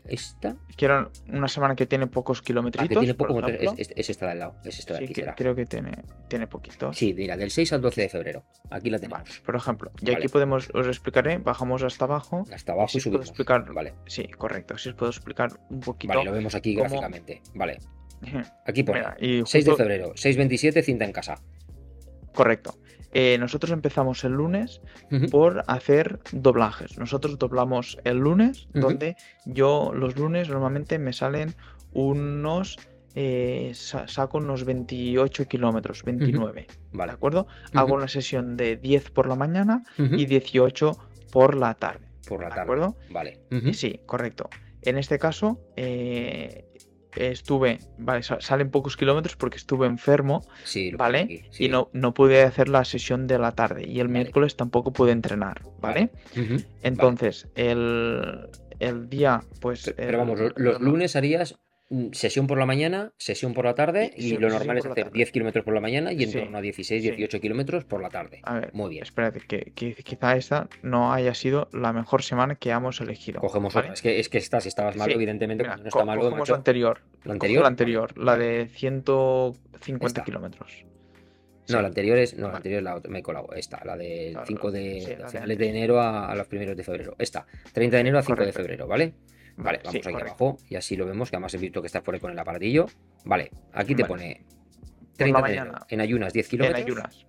esta. Quiero una semana que tiene pocos kilómetros. Ah, tiene poco, es, esta de al lado. Es esta de aquí. creo que tiene, tiene poquito. Sí, mira, del 6 al 12 de febrero. Aquí la tenemos. por ejemplo, y aquí podemos, os explicaré, bajamos hasta abajo. Hasta abajo y, subimos. explicar, vale. Sí, correcto. Si os puedo explicar un poquito. Vale, lo vemos aquí gráficamente. Vale. Aquí pone 6 de febrero, 6.27, cinta en casa. Correcto. Eh, nosotros empezamos el lunes por hacer doblajes. Nosotros doblamos el lunes, donde yo los lunes normalmente me salen unos eh, saco unos 28 kilómetros, 29. ¿De acuerdo? Hago una sesión de 10 por la mañana y 18 por la tarde. Por la tarde. ¿De acuerdo? Vale. Sí, correcto. En este caso, eh, estuve, vale, salen pocos kilómetros porque estuve enfermo, ¿vale? Y no, no pude hacer la sesión de la tarde y el miércoles tampoco pude entrenar, ¿vale? Entonces, El, el, día, pues... Pero vamos, los lunes harías sesión por la mañana, sesión por la tarde y lo normal es hacer 10 kilómetros por la mañana y en torno a 16, 18 kilómetros por la tarde. A ver, Muy bien. Espérate, que, quizá esta no haya sido la mejor semana que hemos elegido. Cogemos otra. Es que, es que estás, estabas malo, evidentemente, no está malo. la anterior. ¿La anterior? La anterior, la de 150 kilómetros. No, la anterior es. No, la anterior la, me he colado. Esta, la del 5 de. finales de, enero a, los primeros de febrero. Esta, 30 de enero a 5 de febrero, ¿vale? Vale, vamos aquí abajo y así lo vemos, que además he visto que estás por ahí con el aparatillo. Vale, aquí te pone 30 mañana, en ayunas 10 kilómetros. En ayunas.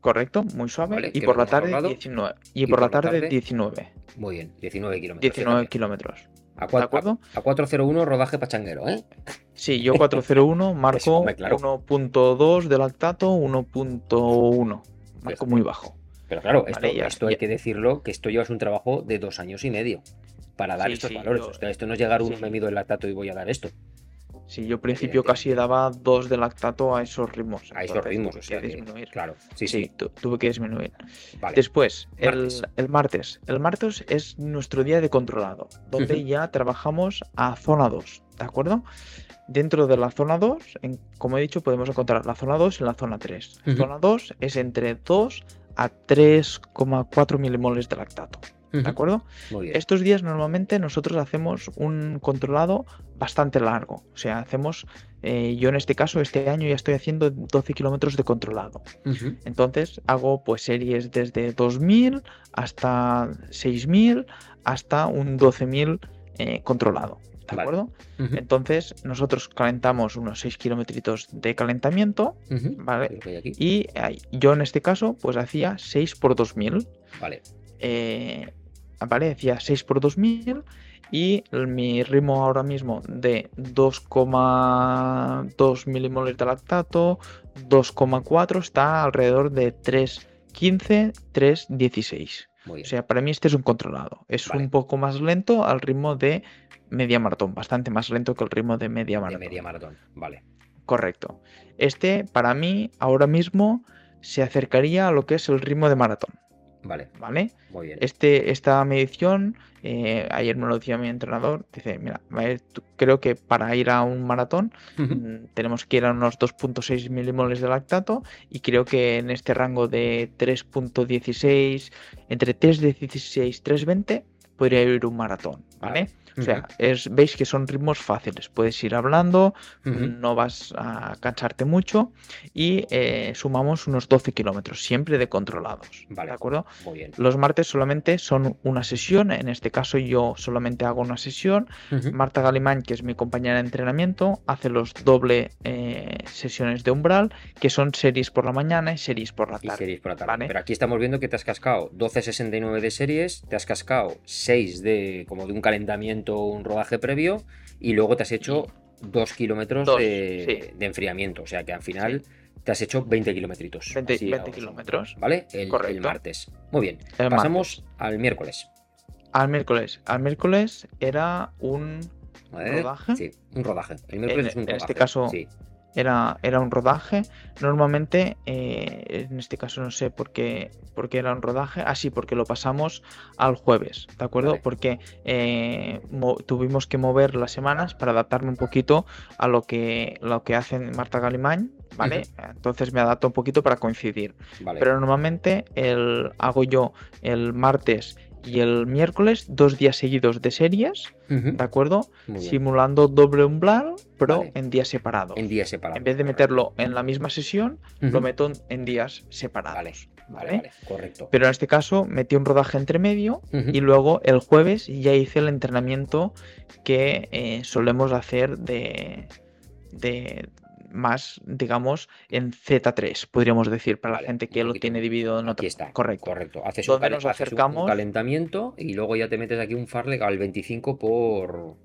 Correcto, muy suave. y por la tarde 19. Y, por, la tarde, 19. Muy bien, 19 kilómetros. 19 kilómetros. A, ¿De acuerdo? A, 401 rodaje pachanguero, ¿eh? Sí, yo 401 marco 1.2 de lactato, 1.1. Marco muy bajo. Pero claro, esto, esto hay que decirlo, que esto llevas un trabajo de dos años y medio para dar estos valores. esto no es llegar uno, me mido el lactato y voy a dar esto. Sí, yo al principio casi daba dos de lactato a esos ritmos. A esos ritmos, o sea, disminuir. Claro, sí, sí. tuve que disminuir. Después, El, martes. El martes es nuestro día de controlado, donde ya trabajamos a zona 2, ¿de acuerdo? Dentro de la zona 2, como he dicho, podemos encontrar la zona 2 y la zona 3. Zona 2 es entre 2 a 3,4 milimoles de lactato. ¿De acuerdo? Estos días normalmente nosotros hacemos un controlado bastante largo. O sea, hacemos, eh, yo en este caso, este año ya estoy haciendo 12 kilómetros de controlado. Entonces hago pues series desde 2000 hasta 6000 hasta un 12000 eh, controlado. ¿de acuerdo? Entonces, nosotros calentamos unos 6 kilómetros de calentamiento, ¿vale? Y yo en este caso, pues hacía 6 por 2000. Vale. Eh, hacía 6 por 2000 y mi ritmo ahora mismo de 2,2 milimoles de lactato, 2,4 está alrededor de 3,15, 3,16. O sea, para mí este es un controlado. Es un poco más lento al ritmo de media maratón, bastante más lento que el ritmo de media maratón. De media maratón, vale. Correcto. Este, para mí, ahora mismo se acercaría a lo que es el ritmo de maratón. Vale. ¿Vale? Muy bien. Este, esta medición, eh, ayer me lo decía mi entrenador, dice, mira, creo que para ir a un maratón mm, tenemos que ir a unos 2.6 milimoles de lactato y creo que en este rango de 3.16, entre 3.16 y 3.20, podría ir un maratón, ¿vale? O sea, es, veis que son ritmos fáciles. Puedes ir hablando, no vas a cansarte mucho y eh, sumamos unos 12 kilómetros, siempre de controlados. Vale, ¿De acuerdo? Muy bien. Los martes solamente son una sesión. En este caso yo solamente hago una sesión. Marta Galimán, que es mi compañera de entrenamiento, hace los doble eh, sesiones de umbral, que son series por la mañana y series por la tarde. Y series por la tarde. Pero aquí estamos viendo que te has cascado 12.69 de series, te has cascado 6 de como de un calentamiento un rodaje previo y luego te has hecho dos kilómetros de, enfriamiento. O sea que al final te has hecho 20 kilómetros. 20, kilómetros. ¿Vale? El, martes. Muy bien. Pasamos al miércoles. Al miércoles. Al miércoles era un rodaje. Sí, un rodaje. El miércoles es un rodaje. En este caso, sí era, era un rodaje. Normalmente, eh, en este caso no sé por qué, por qué era un rodaje. Así, ah, porque lo pasamos al jueves, ¿de acuerdo? Porque eh, tuvimos que mover las semanas para adaptarme un poquito a lo que, lo que hacen Marta Galimán, ¿vale? Entonces me adapto un poquito para coincidir. Pero normalmente el, hago yo el martes y el miércoles dos días seguidos de series, ¿de acuerdo? Simulando doble umbral, pero en días separados. En días separados. En vez de meterlo en la misma sesión, lo meto en días separados. Vale, vale, correcto. Pero en este caso metí un rodaje entre medio y luego el jueves ya hice el entrenamiento que eh, solemos hacer de, de, más, digamos, en Z3, podríamos decir, para la gente que lo tiene dividido en otro. está. Correcto. Correcto. Haces, un, nos acercamos... calentamiento y luego ya te metes aquí un farlek al 25 por,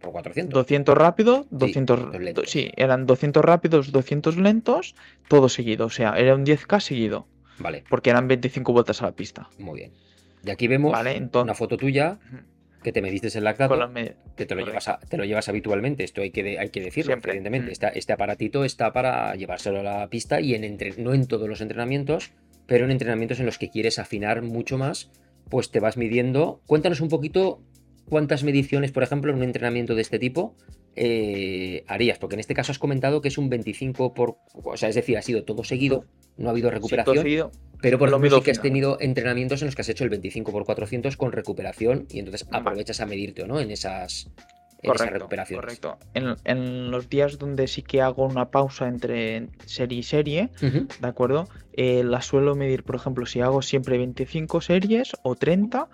por 400. 200 rápido, 200 sí, eran 200 rápidos, 200 lentos, todo seguido. O sea, era un 10K seguido. Vale. Porque eran 25 vueltas a la pista. Muy bien. Y aquí vemos una foto tuya que te mediste el lactato, que te lo, llevas te lo llevas habitualmente, esto hay que, hay que decirlo, evidentemente. Mm. este aparatito está para llevárselo a la pista y en no en todos los entrenamientos, pero en entrenamientos en los que quieres afinar mucho más, pues te vas midiendo. Cuéntanos un poquito cuántas mediciones, por ejemplo, en un entrenamiento de este tipo eh, harías, porque en este caso has comentado que es un 25 por, o sea, es decir, ha sido todo seguido, no ha habido recuperación. Pero por lo menos sí que has tenido entrenamientos en los que has hecho el 25 por 400 con recuperación y entonces aprovechas a medirte no en esas, recuperaciones. Correcto. En, los días donde sí que hago una pausa entre serie y serie, ¿de acuerdo? Eh, la suelo medir, por ejemplo, si hago siempre 25 series o 30,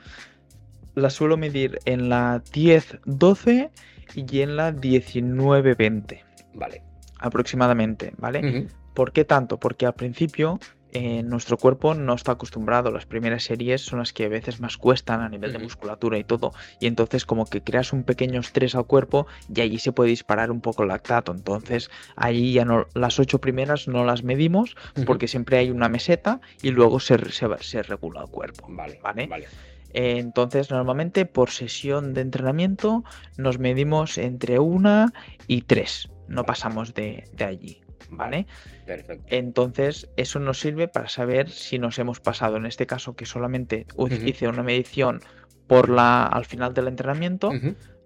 la suelo medir en la 10-12 y en la 19-20. Vale. Aproximadamente, ¿vale? ¿Por qué tanto? Porque al principio eh, nuestro cuerpo no está acostumbrado. Las primeras series son las que a veces más cuestan a nivel de musculatura y todo. Y entonces como que creas un pequeño estrés al cuerpo y allí se puede disparar un poco el lactato. Entonces allí ya no, las ocho primeras no las medimos porque siempre hay una meseta y luego se, se, regula el cuerpo. Vale, vale. vale. Eh, entonces normalmente por sesión de entrenamiento nos medimos entre una y tres. No pasamos de allí. ¿vale? Perfecto. Entonces, eso nos sirve para saber si nos hemos pasado. En este caso, que solamente hice una medición por la, al final del entrenamiento,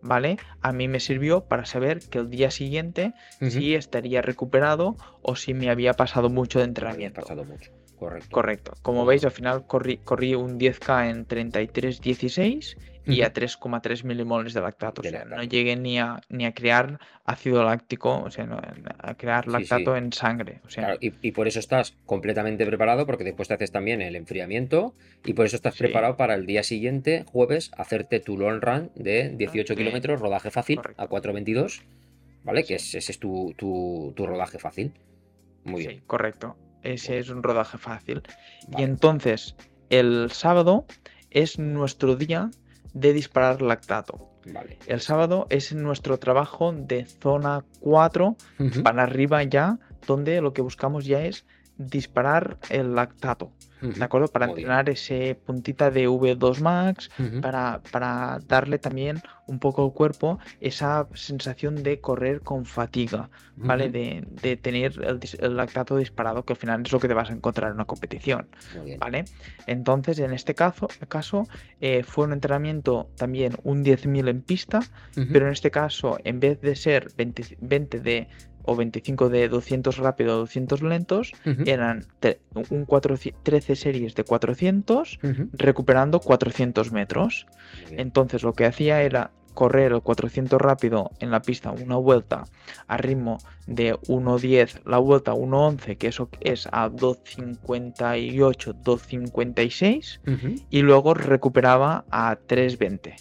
¿vale? A mí me sirvió para saber que el día siguiente si estaría recuperado o si me había pasado mucho de entrenamiento. pasado mucho. Correcto. Correcto. Como veis, al final corrí, corrí un 10K en 33.16 y a 3,3 milimoles de lactato. o sea, no llegue ni a, ni a crear ácido láctico, o sea, a crear lactato en sangre. O sea, y, por eso estás completamente preparado, porque después te haces también el enfriamiento, y por eso estás preparado para el día siguiente, jueves, hacerte tu long run de 18 kilómetros, rodaje fácil, a 4.22, ¿vale? Que ese es tu, tu, rodaje fácil. Muy bien. Correcto. Ese es un rodaje fácil. Y entonces, el sábado es nuestro día de disparar lactato. Vale. El sábado es nuestro trabajo de zona 4 para arriba ya, donde lo que buscamos ya es disparar el lactato. ¿De acuerdo? Para entrenar ese puntita de V2 Max, para, para, darle también un poco al cuerpo esa sensación de correr con fatiga, ¿vale? De, tener el, lactato disparado, que al final es lo que te vas a encontrar en una competición, ¿vale? Entonces, en este caso, caso eh, fue un entrenamiento también un 10.000 en pista, pero en este caso, en vez de ser 20 de o 25 de 200 rápido 200 lentos, eran un 13 series de 400, recuperando 400 metros. Entonces lo que hacía era correr el 400 rápido en la pista una vuelta a ritmo de 1.10, la vuelta 1.11, que eso es a 2.58, 2.56, y luego recuperaba a 3.20.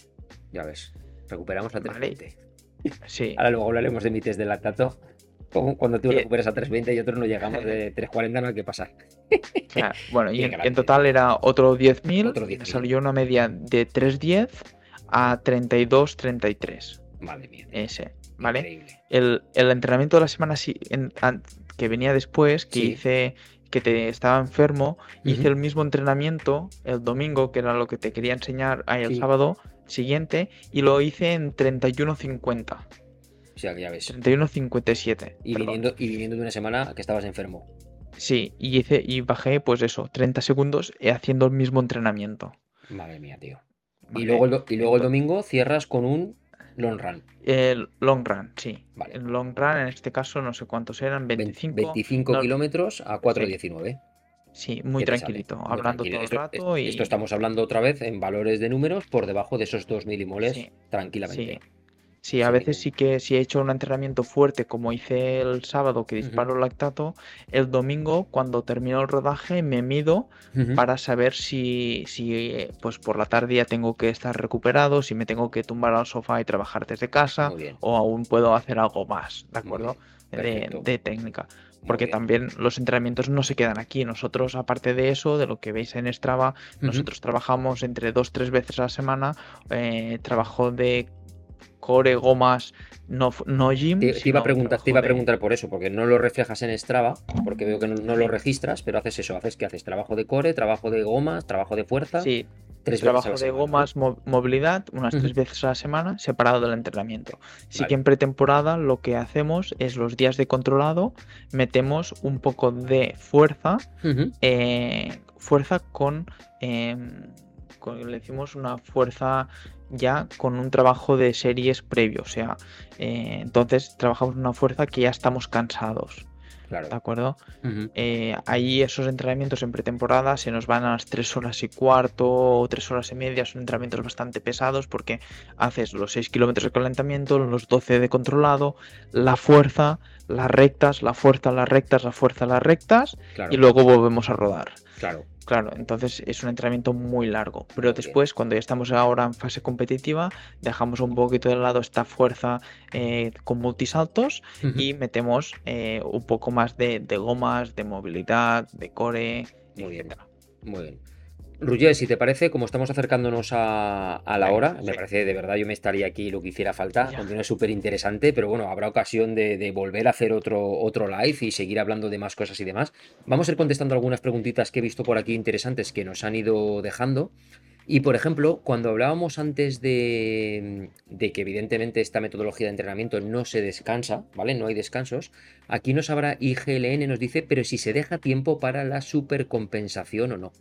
Ya ves, recuperamos a 3.20. Sí. Ahora luego hablaremos de mi test de lactato cuando tú recuperas a 3.20 y otros no llegamos de 3.40, no hay que pasar. bueno, y en, total era otro 10.000. salió una media de 3.10 a 32.33. Madre mía. Ese, ¿vale? El, entrenamiento de la semana que venía después, que hice que te estaba enfermo, hice el mismo entrenamiento el domingo, que era lo que te quería enseñar ahí el sábado siguiente, y lo hice en 31.50. O sea, que ya ves. 31.57. Y viniendo, y viniendo de una semana que estabas enfermo. Sí, y hice y bajé, pues eso, 30 segundos eh, haciendo el mismo entrenamiento. Madre mía, tío. Y luego, el, y luego el domingo cierras con un long run. El long run, sí. Vale. El long run, en este caso, no sé cuántos eran, 25. 25 kilómetros a 4.19. Sí, muy tranquilito, hablando todo el rato. Esto, estamos hablando otra vez en valores de números por debajo de esos 2 milimoles tranquilamente. Sí. Sí, a veces sí que si he hecho un entrenamiento fuerte como hice el sábado que disparo el lactato, el domingo cuando termino el rodaje me mido para saber si, si pues por la tarde ya tengo que estar recuperado, si me tengo que tumbar al sofá y trabajar desde casa o aún puedo hacer algo más, ¿de acuerdo? De, técnica. Porque también los entrenamientos no se quedan aquí. Nosotros, aparte de eso, de lo que veis en Strava, nosotros trabajamos entre dos, tres veces a la semana. Eh, trabajo de core, gomas, no, no gym. Te, iba a preguntar, te iba a preguntar por eso, porque no lo reflejas en Strava, porque veo que no, lo registras, pero haces eso, haces que haces trabajo de core, trabajo de gomas, trabajo de fuerza. Sí. Tres trabajo de gomas, movilidad, unas tres veces a la semana, separado del entrenamiento. Sí que en pretemporada lo que hacemos es los días de controlado, metemos un poco de fuerza, eh, fuerza con, em, con, le decimos una fuerza ya con un trabajo de series previo. O sea, eh, entonces trabajamos una fuerza que ya estamos cansados. Claro. ¿De acuerdo? Eh, ahí esos entrenamientos en pretemporada se nos van a las 3 horas y cuarto o 3 horas y media. Son entrenamientos bastante pesados porque haces los 6 kilómetros de calentamiento, los 12 de controlado, la fuerza, las rectas, la fuerza, las rectas, la fuerza, las rectas y luego volvemos a rodar. Claro. Claro, entonces es un entrenamiento muy largo. Pero después, cuando ya estamos ahora en fase competitiva, dejamos un poquito de lado esta fuerza eh, con multisaltos y metemos eh, un poco más de, gomas, de movilidad, de core, muy Bien. Muy bien. Ruger, si te parece, como estamos acercándonos a, la hora, me parece de verdad, yo me estaría aquí lo que hiciera falta, no es súper interesante, pero bueno, habrá ocasión de, volver a hacer otro, otro live y seguir hablando de más cosas y demás. Vamos a ir contestando algunas preguntitas que he visto por aquí interesantes que nos han ido dejando. Y por ejemplo, cuando hablábamos antes de, de, que evidentemente esta metodología de entrenamiento no se descansa, ¿vale? No hay descansos. Aquí nos habrá IGLN, nos dice, pero si se deja tiempo para la supercompensación o no.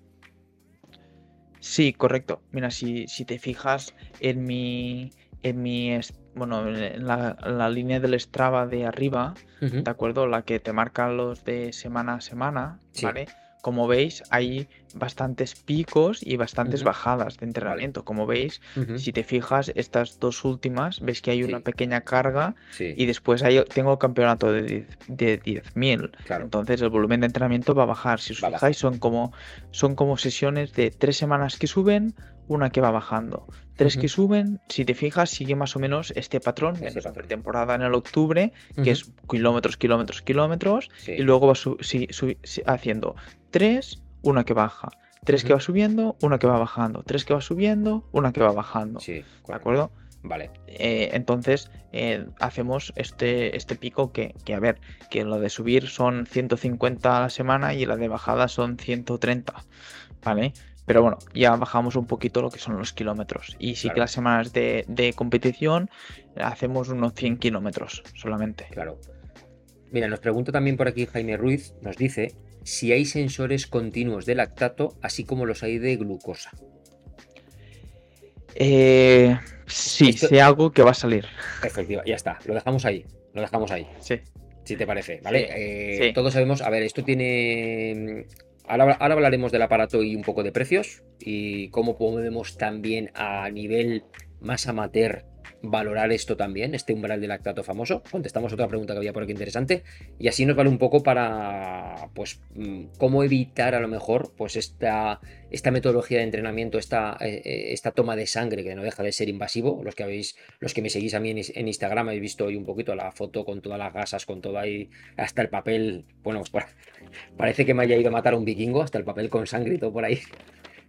Sí, correcto. Mira, si, si te fijas en mi, en mi, bueno, en la, línea del Strava de arriba, ¿de acuerdo? La que te marca los de semana a semana, ¿vale? como veis, hay bastantes picos y bastantes bajadas de entrenamiento. Como veis, si te fijas, estas dos últimas, ves que hay una pequeña carga y después hay, tengo el campeonato de, de 10.000. Entonces el volumen de entrenamiento va a bajar. Si os fijáis, son como, son como sesiones de tres semanas que suben, una que va bajando. Tres que suben, si te fijas, sigue más o menos este patrón. Este temporada en el octubre, que es kilómetros, kilómetros, kilómetros, y luego va haciendo tres, una que baja. Tres que va subiendo, una que va bajando. Tres que va subiendo, una que va bajando. Sí, ¿De acuerdo? Vale. Eh, entonces eh, hacemos este, este pico que, que, a ver, que lo de subir son 150 a la semana y la de bajada son 130. ¿Vale? Pero bueno, ya bajamos un poquito lo que son los kilómetros. Y sí que las semanas de, competición hacemos unos 100 kilómetros solamente. Claro. Mira, nos pregunta también por aquí Jaime Ruiz, nos dice si hay sensores continuos de lactato, así como los hay de glucosa. Eh, sí, sé algo que va a salir. Efectivamente, ya está, lo dejamos ahí, lo dejamos ahí. Sí. Si te parece, ¿vale? Eh, todos sabemos, a ver, esto tiene Ahora, hablaremos del aparato y un poco de precios y cómo podemos también a nivel más amateur valorar esto también, este umbral de lactato famoso. Contestamos otra pregunta que había por aquí interesante y así nos vale un poco para, pues, mm, cómo evitar a lo mejor, pues, esta, esta metodología de entrenamiento, esta, eh, eh, esta toma de sangre que no deja de ser invasivo. Los que habéis, los que me seguís a mí en, Instagram habéis visto hoy un poquito la foto con todas las gasas, con todo ahí, hasta el papel, bueno, pues, parece que me haya ido a matar un vikingo, hasta el papel con sangre y todo por ahí.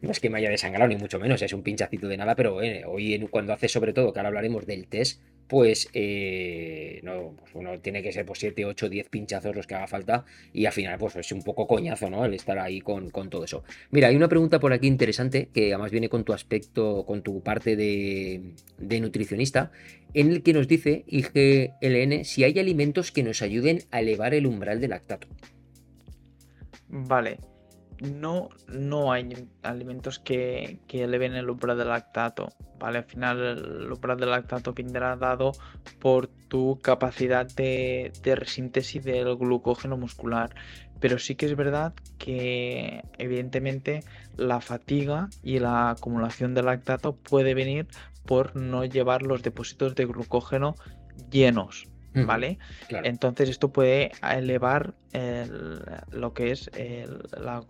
No es que me haya desangrado, ni mucho menos, es un pinchacito de nada, pero eh, hoy cuando hace sobre todo, que ahora hablaremos del test, pues, eh, no, pues uno tiene que ser por 7, 8, 10 pinchazos los que haga falta y al final pues es un poco coñazo, ¿no? El estar ahí con, todo eso. Mira, hay una pregunta por aquí interesante que además viene con tu aspecto, con tu parte de, de nutricionista, en el que nos dice IGLN si hay alimentos que nos ayuden a elevar el umbral de lactato. Vale, no, no hay alimentos que, que, eleven el umbral de lactato, ¿vale? Al final el umbral de lactato vendrá dado por tu capacidad de, de resíntesis del glucógeno muscular. Pero sí que es verdad que evidentemente la fatiga y la acumulación de lactato puede venir por no llevar los depósitos de glucógeno llenos, ¿vale? Entonces esto puede elevar lo que es la,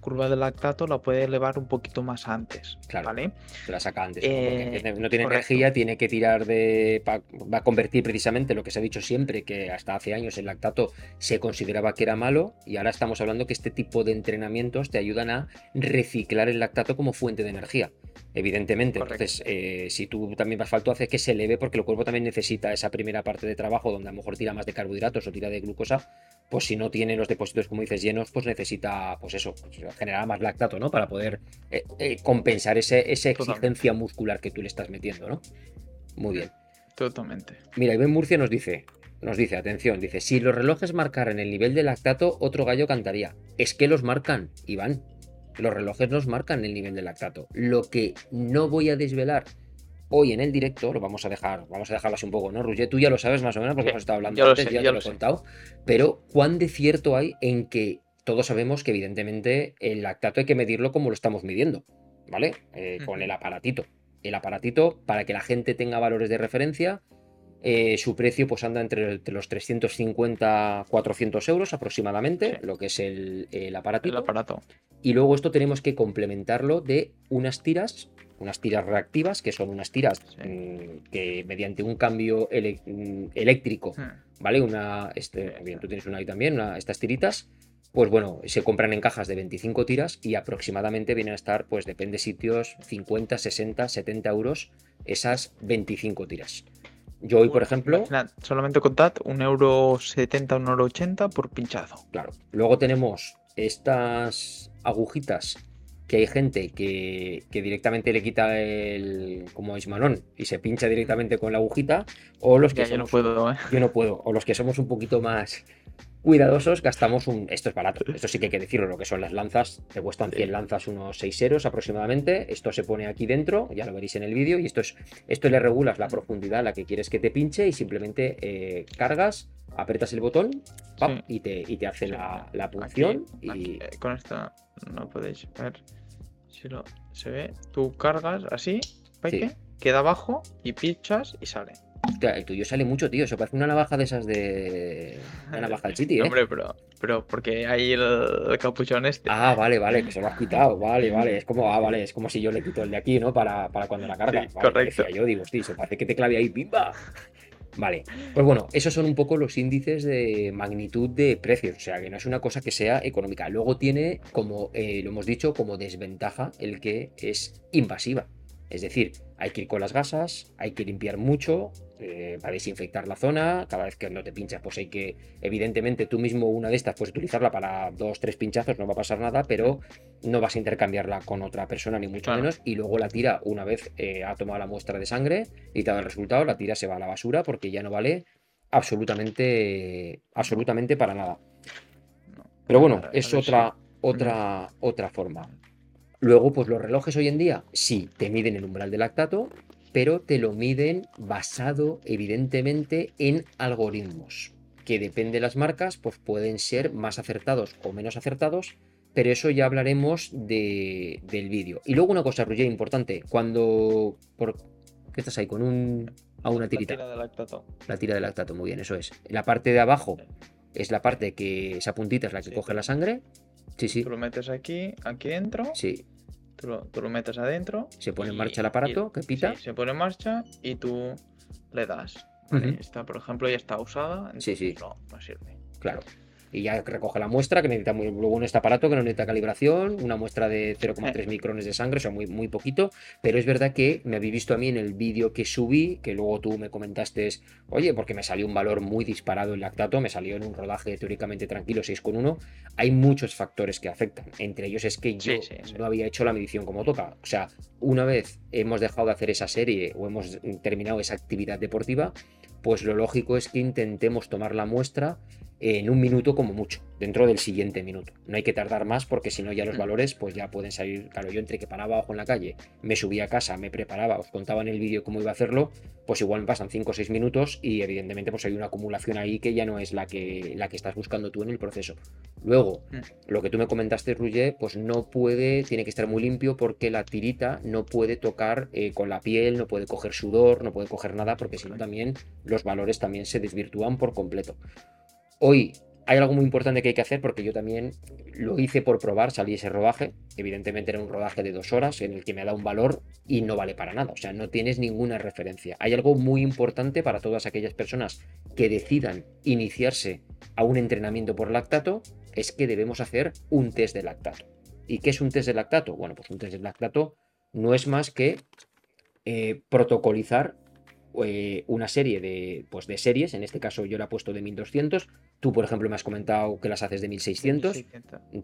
curva de lactato, la puede elevar un poquito más antes, claro, ¿vale? la saca antes, eh, ¿no? tiene energía, tiene que tirar de... va a convertir precisamente lo que se ha dicho siempre, que hasta hace años el lactato se consideraba que era malo y ahora estamos hablando que este tipo de entrenamientos te ayudan a reciclar el lactato como fuente de energía evidentemente. Entonces, eh, si tú también vas falto, hace que se eleve porque el cuerpo también necesita esa primera parte de trabajo donde a lo mejor tira más de carbohidratos o tira de glucosa, pues si no tiene los depósitos, como dices, llenos, pues necesita, pues eso, pues generar más lactato, ¿no? Para poder eh, eh, compensar ese, esa exigencia muscular que tú le estás metiendo, ¿no? Muy bien. Totalmente. Mira, Iván Murcia nos dice, nos dice, atención, dice, si los relojes marcaran el nivel de lactato, otro gallo cantaría. Es que los marcan, Iván. Los relojes nos marcan el nivel de lactato. Lo que no voy a desvelar hoy en el directo, lo vamos a dejar, vamos a dejarlo así un poco, ¿no? Roger, tú ya lo sabes más o menos porque hemos estado hablando antes, ya, te lo, he contado. Pero, ¿cuán de cierto hay en que todos sabemos que evidentemente el lactato hay que medirlo como lo estamos midiendo, ¿vale? Eh, con el aparatito. El aparatito, para que la gente tenga valores de referencia, eh, su precio pues anda entre, los 350 400 euros aproximadamente, lo que es el, el aparatito. El aparato. Y luego esto tenemos que complementarlo de unas tiras, unas tiras reactivas, que son unas tiras mm, que mediante un cambio mm, eléctrico, hmm. ¿vale? Una, este, bien, tú tienes una ahí también, estas tiritas, pues bueno, se compran en cajas de 25 tiras y aproximadamente vienen a estar, pues depende de sitios, 50, 60, 70 euros esas 25 tiras. Yo hoy, por ejemplo. Solamente contad un euro 70, un euro 80 por pinchazo. Claro. Luego tenemos estas agujitas que hay gente que, directamente le quita el como Ismanón y se pincha directamente con la agujita o los que yo no puedo, ¿eh? yo no puedo o los que somos un poquito más cuidadosos gastamos un... Esto es barato, esto sí que hay que decirlo, lo que son las lanzas, te cuestan 100 lanzas unos 6 euros aproximadamente, esto se pone aquí dentro, ya lo veréis en el vídeo, y esto es esto le regulas la profundidad a la que quieres que te pinche y simplemente eh, cargas, apretas el botón y, te, y te hace la, la, punción. y... Eh, con esto no podéis ver si lo se ve. Tú cargas así, queda abajo y pinchas y sale. Hostia, el tuyo sale mucho, tío. Eso parece una navaja de esas de. Una navaja del City, ¿eh? Hombre, pero, pero porque hay el, capuchón este. Ah, vale, vale, que se lo has quitado. Vale, vale. Es como, ah, vale, es como si yo le quito el de aquí, ¿no? Para, para cuando la carga. correcto. Yo digo, hostia, se parece que te clave ahí, ¡pimba! Vale, pues bueno, esos son un poco los índices de magnitud de precios, o sea que no es una cosa que sea económica. Luego tiene, como eh, lo hemos dicho, como desventaja el que es invasiva. Es decir, hay que ir con las gasas, hay que limpiar mucho eh, para desinfectar la zona. Cada vez que no te pinchas, pues hay que, evidentemente, tú mismo una de estas puedes utilizarla para dos, tres pinchazos, no va a pasar nada, pero no vas a intercambiarla con otra persona, ni mucho menos. Y luego la tira, una vez eh, ha tomado la muestra de sangre y te ha dado el resultado, la tira se va a la basura porque ya no vale absolutamente, absolutamente para nada. Pero bueno, es otra, otra, otra forma. Luego, pues los relojes hoy en día sí te miden el umbral de lactato, pero te lo miden basado evidentemente en algoritmos, que depende de las marcas, pues pueden ser más acertados o menos acertados, pero eso ya hablaremos del vídeo. Y luego una cosa, Roger, importante, cuando... Por, ¿Qué estás ahí? Con un... A una tirita. La tira de lactato. La tira de lactato, muy bien, eso es. La parte de abajo es la parte que esa puntita es la que coge la sangre. Sí, sí. Tú lo metes aquí, aquí dentro. Sí. Tú lo, metes adentro. Se pone en marcha el aparato que pita. se pone en marcha y tú le das. Esta, por ejemplo, ya está usada. Sí, sí. No, no sirve. Claro y ya recoge la muestra, que necesita muy, luego en este aparato que no necesita calibración, una muestra de 0,3 micrones de sangre, o sea, muy, muy poquito, pero es verdad que me habéis visto a mí en el vídeo que subí, que luego tú me comentaste, oye, porque me salió un valor muy disparado el lactato, me salió en un rodaje teóricamente tranquilo 6,1, hay muchos factores que afectan, entre ellos es que yo no había hecho la medición como toca, o sea, una vez hemos dejado de hacer esa serie o hemos terminado esa actividad deportiva, pues lo lógico es que intentemos tomar la muestra en un minuto como mucho, dentro del siguiente minuto. No hay que tardar más porque si no ya los mm. valores pues ya pueden salir, claro, yo entre que paraba abajo en la calle, me subía a casa, me preparaba, os contaba en el vídeo cómo iba a hacerlo, pues igual me pasan 5 o 6 minutos y evidentemente pues hay una acumulación ahí que ya no es la que, la que estás buscando tú en el proceso. Luego, mm. lo que tú me comentaste, Ruye, pues no puede, tiene que estar muy limpio porque la tirita no puede tocar eh, con la piel, no puede coger sudor, no puede coger nada porque si no también los valores también se desvirtúan por completo. Hoy hay algo muy importante que hay que hacer porque yo también lo hice por probar, salí ese rodaje. Evidentemente era un rodaje de dos horas en el que me da un valor y no vale para nada. O sea, no tienes ninguna referencia. Hay algo muy importante para todas aquellas personas que decidan iniciarse a un entrenamiento por lactato, es que debemos hacer un test de lactato. ¿Y qué es un test de lactato? Bueno, pues un test de lactato no es más que eh, protocolizar eh, una serie de, pues de series, en este caso yo la he puesto de 1200, tú por ejemplo me has comentado que las haces de 1600,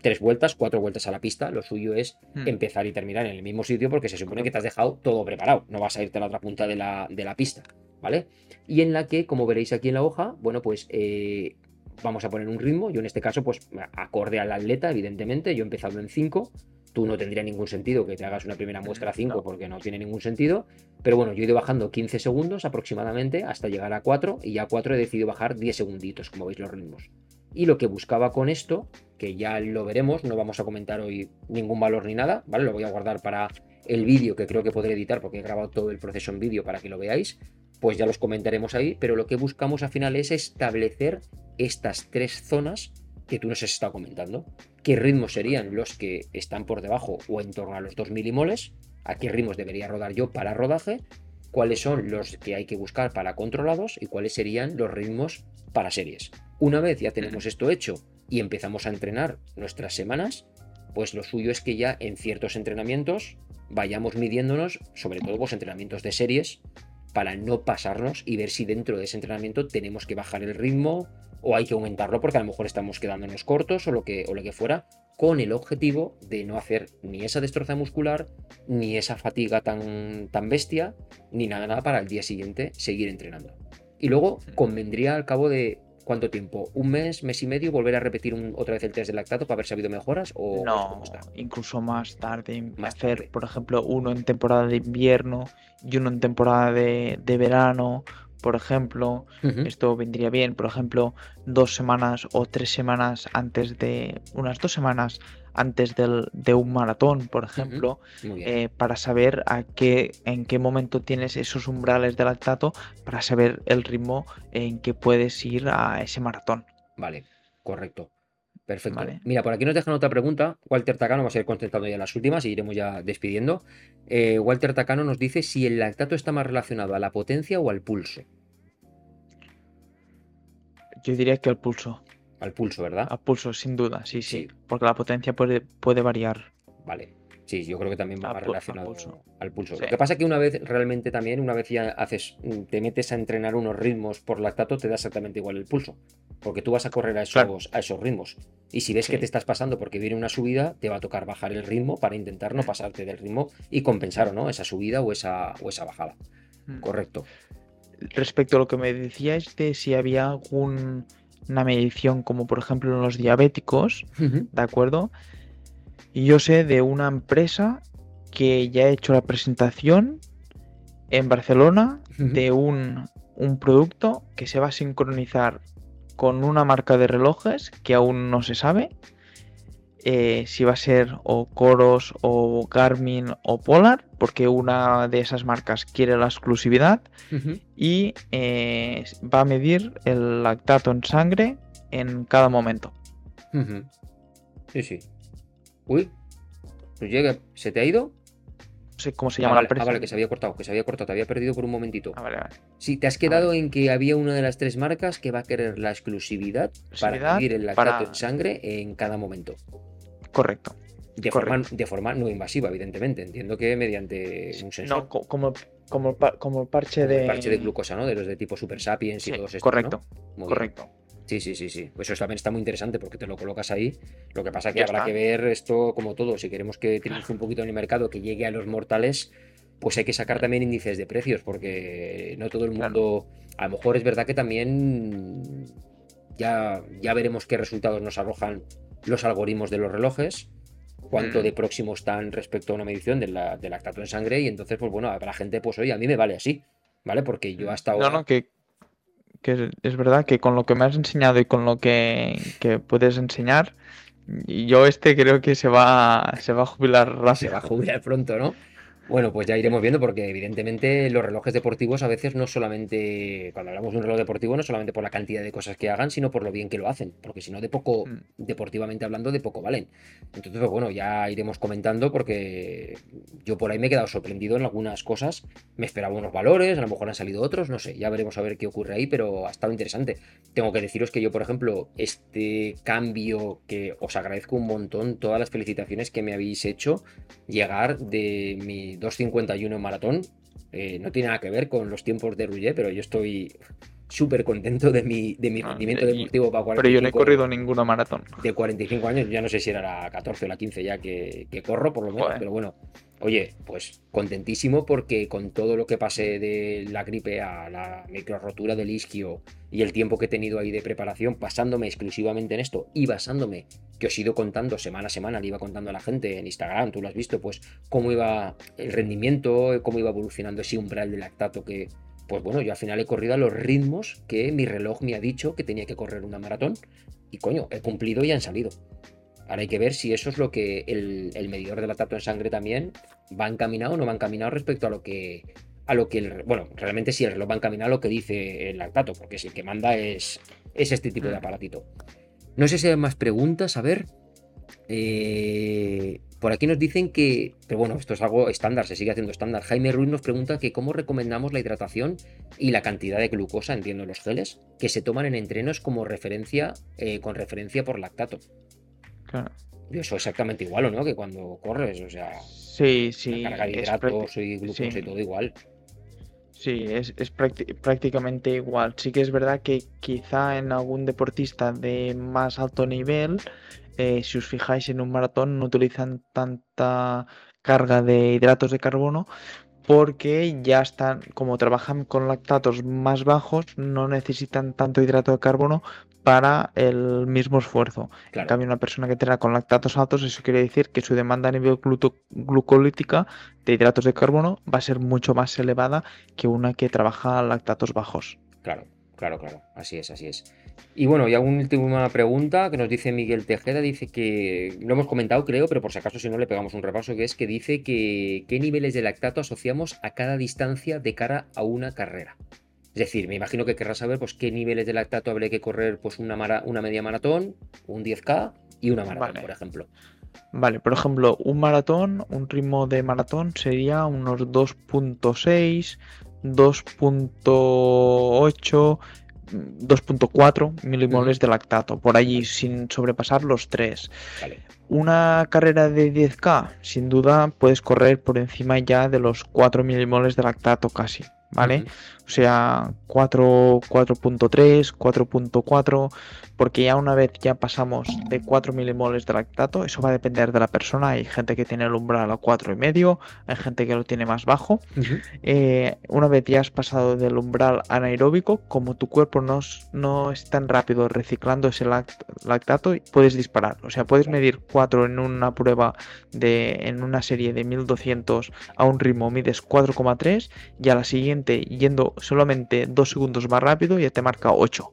tres vueltas, cuatro vueltas a la pista, lo suyo es hmm. empezar y terminar en el mismo sitio porque se supone que te has dejado todo preparado, no vas a irte a la otra punta de la, de la pista, ¿vale? Y en la que, como veréis aquí en la hoja, bueno, pues eh, vamos a poner un ritmo, yo en este caso pues acorde al atleta, evidentemente, yo he empezado en 5, Tú no tendría ningún sentido que te hagas una primera muestra a 5 porque no tiene ningún sentido. Pero bueno, yo he ido bajando 15 segundos aproximadamente hasta llegar a 4 y ya a 4 he decidido bajar 10 segunditos, como veis los ritmos. Y lo que buscaba con esto, que ya lo veremos, no vamos a comentar hoy ningún valor ni nada, ¿vale? Lo voy a guardar para el vídeo que creo que podré editar porque he grabado todo el proceso en vídeo para que lo veáis, pues ya los comentaremos ahí, pero lo que buscamos al final es establecer estas tres zonas que tú nos has estado comentando. ¿Qué ritmos serían los que están por debajo o en torno a los 2 milimoles? ¿A qué ritmos debería rodar yo para rodaje? ¿Cuáles son los que hay que buscar para controlados? ¿Y cuáles serían los ritmos para series? Una vez ya tenemos esto hecho y empezamos a entrenar nuestras semanas, pues lo suyo es que ya en ciertos entrenamientos vayamos midiéndonos, sobre todo los pues, entrenamientos de series, para no pasarnos y ver si dentro de ese entrenamiento tenemos que bajar el ritmo o hay que aumentarlo porque a lo mejor estamos quedándonos cortos o lo que, o lo que fuera, con el objetivo de no hacer ni esa destroza muscular, ni esa fatiga tan, tan bestia, ni nada, nada para el día siguiente seguir entrenando. Y luego convendría al cabo de ¿Cuánto tiempo? ¿Un mes, mes y medio? ¿Volver a repetir otra vez el test de lactato para ver si ha habido mejoras? O no, incluso más tarde. Más hacer, por ejemplo, uno en temporada de invierno y uno en temporada de, verano, por ejemplo, esto vendría bien, por ejemplo, dos semanas o tres semanas antes de, unas dos semanas antes del, de un maratón, por ejemplo, eh, para saber a qué, en qué momento tienes esos umbrales de lactato, para saber el ritmo en que puedes ir a ese maratón. Vale, correcto. Perfecto. Mira, por aquí nos dejan otra pregunta. Walter Tacano, vamos a ir contestando ya las últimas y iremos ya despidiendo. Eh, Walter Tacano nos dice si el lactato está más relacionado a la potencia o al pulso. Yo diría que al pulso. Al pulso, ¿verdad? Al pulso, sin duda, sí, sí. Porque la potencia puede, puede variar. Vale. Sí, yo creo que también va relacionado al pulso. Lo que pasa es que una vez realmente también, una vez ya haces, te metes a entrenar unos ritmos por lactato, te da exactamente igual el pulso. Porque tú vas a correr a esos, a esos ritmos. Y si ves que te estás pasando porque viene una subida, te va a tocar bajar el ritmo para intentar no pasarte del ritmo y compensar o no esa subida o esa, o esa bajada. Mm. Correcto. Respecto a lo que me decíais de si había alguna medición, como por ejemplo en los diabéticos, ¿de acuerdo? Y yo sé de una empresa que ya ha hecho la presentación en Barcelona de un, un, producto que se va a sincronizar con una marca de relojes que aún no se sabe eh, si va a ser o Coros o Garmin o Polar, porque una de esas marcas quiere la exclusividad y eh, va a medir el lactato en sangre en cada momento. Sí, sí. Uy, llega, ¿se te ha ido? No sé cómo se llama la empresa. Ah, vale, que se había cortado, que se había cortado, te había perdido por un momentito. Ah, vale, vale. Sí, te has quedado en que había una de las tres marcas que va a querer la exclusividad, para medir el lactato en sangre en cada momento. Correcto. De, Forma, de forma no invasiva, evidentemente. Entiendo que mediante un sensor. No, como, como, como parche de. El parche de glucosa, ¿no? De los de tipo Super Sapiens y todos estos. Correcto. Correcto. Sí, sí, sí, sí. Pues eso también está muy interesante porque te lo colocas ahí. Lo que pasa que habrá que ver esto como todo. Si queremos que triunfe un poquito en el mercado, que llegue a los mortales, pues hay que sacar también índices de precios porque no todo el mundo... A lo mejor es verdad que también ya, ya veremos qué resultados nos arrojan los algoritmos de los relojes, cuánto mm. de próximo están respecto a una medición del lactato en sangre y entonces, pues bueno, a la gente, pues oye, a mí me vale así, ¿vale? Porque yo mm. hasta ahora... No, no, que, que es verdad que con lo que me has enseñado y con lo que, puedes enseñar, yo este creo que se va, se va a jubilar rápido. Se va a jubilar pronto, ¿no? Bueno, pues ya iremos viendo porque evidentemente los relojes deportivos a veces no solamente, cuando hablamos de un reloj deportivo, no solamente por la cantidad de cosas que hagan, sino por lo bien que lo hacen, porque si no, de poco, mm. deportivamente hablando, de poco valen. Entonces, pues bueno, ya iremos comentando porque yo por ahí me he quedado sorprendido en algunas cosas, me esperaba unos valores, a lo mejor han salido otros, no sé, ya veremos a ver qué ocurre ahí, pero ha estado interesante. Tengo que deciros que yo, por ejemplo, este cambio que os agradezco un montón, todas las felicitaciones que me habéis hecho, llegar de mi 2.51 en maratón. Eh, no tiene nada que ver con los tiempos de Rouget, pero yo estoy súper contento de mi, de mi ah, rendimiento deportivo para 45, Pero yo no he corrido ninguna maratón. De 45 años, ya no sé si era la 14 o la 15 ya que, corro, por lo menos, pero bueno, Oye, pues contentísimo porque con todo lo que pasé de la gripe a la micro rotura del isquio y el tiempo que he tenido ahí de preparación, pasándome exclusivamente en esto y basándome, que os he ido contando semana a semana, le iba contando a la gente en Instagram, tú lo has visto, pues cómo iba el rendimiento, cómo iba evolucionando ese umbral de lactato que, pues bueno, yo al final he corrido a los ritmos que mi reloj me ha dicho que tenía que correr una maratón y coño, he cumplido y han salido. Ahora hay que ver si eso es lo que el, medidor de lactato en sangre también va encaminado o no va encaminado respecto a lo que a lo que el, bueno, realmente si el reloj va encaminado a lo que dice el lactato, porque si el que manda es, es este tipo de mm. aparatito. No sé si hay más preguntas, a ver. Eh, por aquí nos dicen que, pero bueno, esto es algo estándar, se sigue haciendo estándar. Jaime Ruiz nos pregunta que cómo recomendamos la hidratación y la cantidad de glucosa, entiendo los geles, que se toman en entrenos como referencia, eh, con referencia por lactato. Claro. eso exactamente igual, ¿o no? Que cuando corres, o sea. Sí, sí. carga de hidratos y glucosa y todo igual. Sí, es, prácticamente igual. Sí que es verdad que quizá en algún deportista de más alto nivel, eh, si os fijáis en un maratón, no utilizan tanta carga de hidratos de carbono porque ya están, como trabajan con lactatos más bajos, no necesitan tanto hidrato de carbono para el mismo esfuerzo. En cambio, una persona que tenga con lactatos altos, eso quiere decir que su demanda a nivel glucolítica de hidratos de carbono va a ser mucho más elevada que una que trabaja lactatos bajos. Claro, claro, claro. Así es, así es. Y bueno, y una última pregunta que nos dice Miguel Tejeda, dice que, lo hemos comentado creo, pero por si acaso si no le pegamos un repaso, que es que dice que qué niveles de lactato asociamos a cada distancia de cara a una carrera. Es decir, me imagino que querrás saber pues, qué niveles de lactato habría que correr pues, una, una media maratón, un 10K y una maratón, por ejemplo. Vale, por ejemplo, un maratón, un ritmo de maratón sería unos 2.6, 2.8 2.4 milimoles de lactato, por allí sin sobrepasar los 3. Una carrera de 10K, sin duda puedes correr por encima ya de los 4 milimoles de lactato casi, ¿vale? O sea, 4, 4.3, 4.4, porque ya una vez ya pasamos de 4 milimoles de lactato, eso va a depender de la persona. Hay gente que tiene el umbral a 4,5, hay gente que lo tiene más bajo. Eh, una vez ya has pasado del umbral anaeróbico, como tu cuerpo no, no es tan rápido reciclando ese lactato, puedes disparar. O sea, puedes medir 4 en una prueba de en una serie de 1200 a un ritmo, mides 4,3 y a la siguiente yendo solamente dos segundos más rápido ya te marca 8.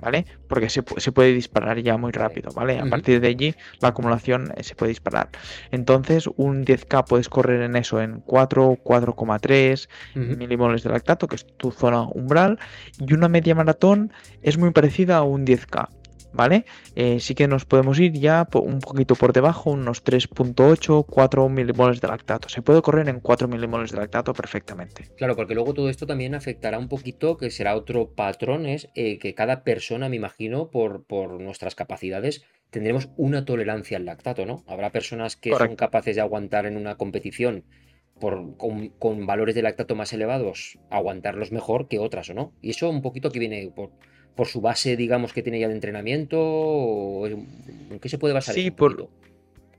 ¿Vale? Porque se, puede disparar ya muy rápido, ¿vale? A partir de allí la acumulación eh, se puede disparar. Entonces, un 10K puedes correr en eso, en 4, 4,3 milimoles de lactato, que es tu zona umbral, y una media maratón es muy parecida a un 10K. ¿Vale? Eh, sí que nos podemos ir ya un poquito por debajo, unos 3.8, 4 milimoles de lactato. Se puede correr en 4 milimoles de lactato perfectamente. Claro, porque luego todo esto también afectará un poquito, que será otro patrón, es eh, que cada persona, me imagino, por, por nuestras capacidades, tendremos una tolerancia al lactato, ¿no? Habrá personas que son capaces de aguantar en una competición por, con, con, valores de lactato más elevados, aguantarlos mejor que otras, ¿o no? Y eso un poquito que viene por por su base, digamos, que tiene ya de entrenamiento? ¿O ¿En qué se puede basar? Sí, por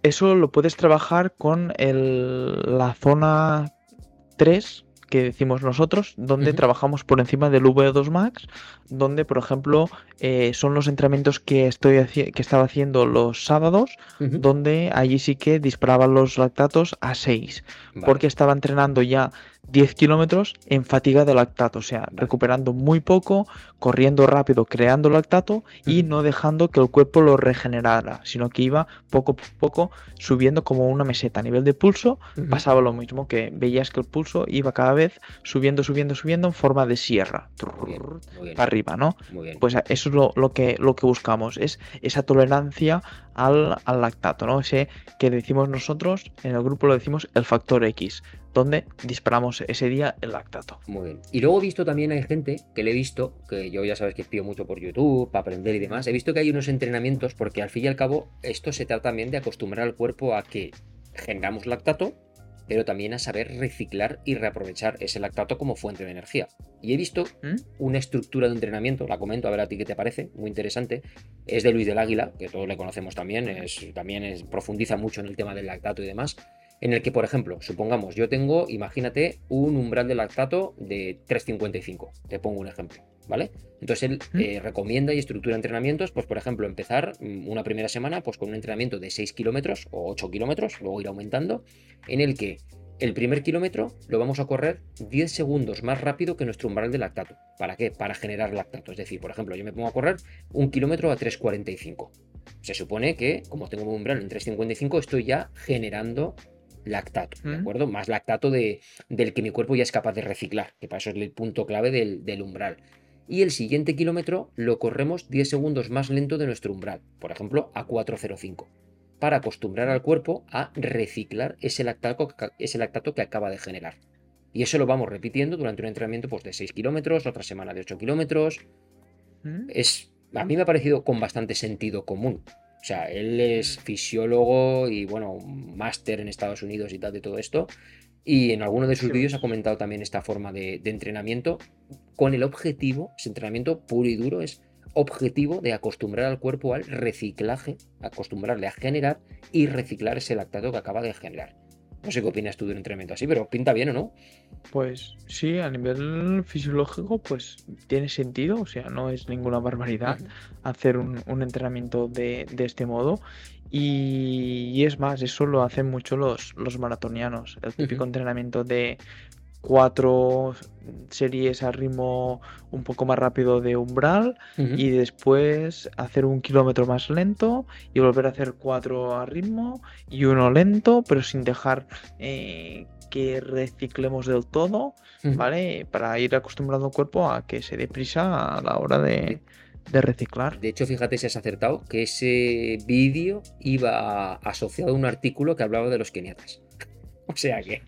eso lo puedes trabajar con la zona 3 que decimos nosotros, donde trabajamos por encima del V2 Max, donde, por ejemplo, eh, son los entrenamientos que, estoy que estaba haciendo los sábados, donde allí sí que disparaba los lactatos a 6, porque estaba entrenando ya 10 kilómetros en fatiga de lactato, o sea, recuperando muy poco, corriendo rápido, creando lactato y no dejando que el cuerpo lo regenerara, sino que iba poco a poco subiendo como una meseta. A nivel de pulso pasaba lo mismo, que veías que el pulso iba cada vez subiendo, subiendo, subiendo en forma de sierra, para arriba, ¿no? Pues eso es lo, que, lo que buscamos, es esa tolerancia al, al lactato, ¿no? Ese que decimos nosotros, en el grupo lo decimos el factor X donde disparamos ese día el lactato. Muy bien. Y luego he visto también hay gente que le he visto, que yo ya sabes que pido mucho por YouTube para aprender y demás, he visto que hay unos entrenamientos porque al fin y al cabo esto se trata también de acostumbrar al cuerpo a que generamos lactato, pero también a saber reciclar y reaprovechar ese lactato como fuente de energía. Y he visto ¿Mm? una estructura de entrenamiento, la comento a ver a ti qué te parece, muy interesante. Es de Luis del Águila, que todos le conocemos también, es, también es, profundiza mucho en el tema del lactato y demás en el que, por ejemplo, supongamos, yo tengo, imagínate, un umbral de lactato de 3,55. Te pongo un ejemplo, ¿vale? Entonces él eh, recomienda y estructura entrenamientos, pues por ejemplo, empezar mm, una primera semana pues con un entrenamiento de 6 kilómetros o 8 kilómetros, luego ir aumentando, en el que el primer kilómetro lo vamos a correr 10 segundos más rápido que nuestro umbral de lactato. ¿Para qué? Para generar lactato. Es decir, por ejemplo, yo me pongo a correr un kilómetro a 3,45. Se supone que, como tengo un umbral en 3,55, estoy ya generando lactato, ¿de acuerdo? Más lactato de, del que mi cuerpo ya es capaz de reciclar, que para eso es el punto clave del, umbral. Y el siguiente kilómetro lo corremos 10 segundos más lento de nuestro umbral, por ejemplo, a 4.05, para acostumbrar al cuerpo a reciclar ese lactato, ese lactato que acaba de generar. Y eso lo vamos repitiendo durante un entrenamiento pues, de 6 kilómetros, otra semana de 8 kilómetros. Es, a mí me ha parecido con bastante sentido común. O sea, él es fisiólogo y, bueno, máster en Estados Unidos y tal de todo esto. Y en alguno de sus vídeos ha comentado también esta forma de, entrenamiento con el objetivo, ese entrenamiento puro y duro, es objetivo de acostumbrar al cuerpo al reciclaje, acostumbrarle a generar y reciclar ese lactato que acaba de generar. No sé qué opinas tú de un entrenamiento así, pero pinta bien o no. Pues sí, a nivel fisiológico, pues tiene sentido, o sea, no es ninguna barbaridad hacer un, entrenamiento de, este modo. Y, es más, eso lo hacen mucho los, los maratonianos, el típico entrenamiento de cuatro series a ritmo un poco más rápido de umbral y después hacer un kilómetro más lento y volver a hacer cuatro a ritmo y uno lento, pero sin dejar eh, que reciclemos del todo, ¿vale? Para ir acostumbrando el cuerpo a que se dé prisa a la hora de, de reciclar. De hecho, fíjate si has acertado que ese vídeo iba asociado a un artículo que hablaba de los keniatas. O sea que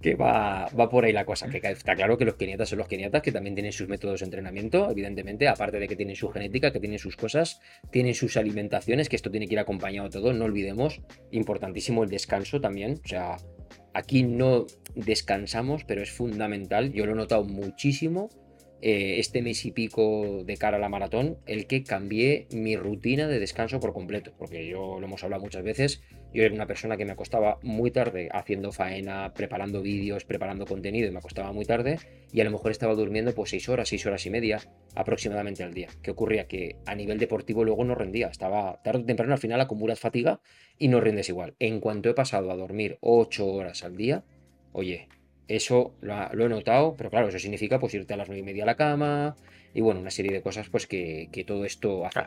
que va, va por ahí la cosa. Que está claro que los keniatas son los keniatas, que también tienen sus métodos de entrenamiento, evidentemente, aparte de que tienen su genética, que tienen sus cosas, tienen sus alimentaciones, que esto tiene que ir acompañado de todo. No olvidemos, importantísimo el descanso también. O sea, aquí no descansamos, pero es fundamental. Yo lo he notado muchísimo eh, este mes y pico de cara a la maratón, el que cambié mi rutina de descanso por completo, porque yo lo hemos hablado muchas veces, yo era una persona que me acostaba muy tarde haciendo faena, preparando vídeos, preparando contenido y me acostaba muy tarde y a lo mejor estaba durmiendo pues 6 horas, 6 horas y media aproximadamente al día. ¿Qué ocurría? Que a nivel deportivo luego no rendía, estaba tarde o temprano al final acumulas fatiga y no rindes igual. En cuanto he pasado a dormir 8 horas al día, oye, eso lo, he notado, pero claro, eso significa pues irte a las nueve y media a la cama y bueno, una serie de cosas pues que, todo esto hace.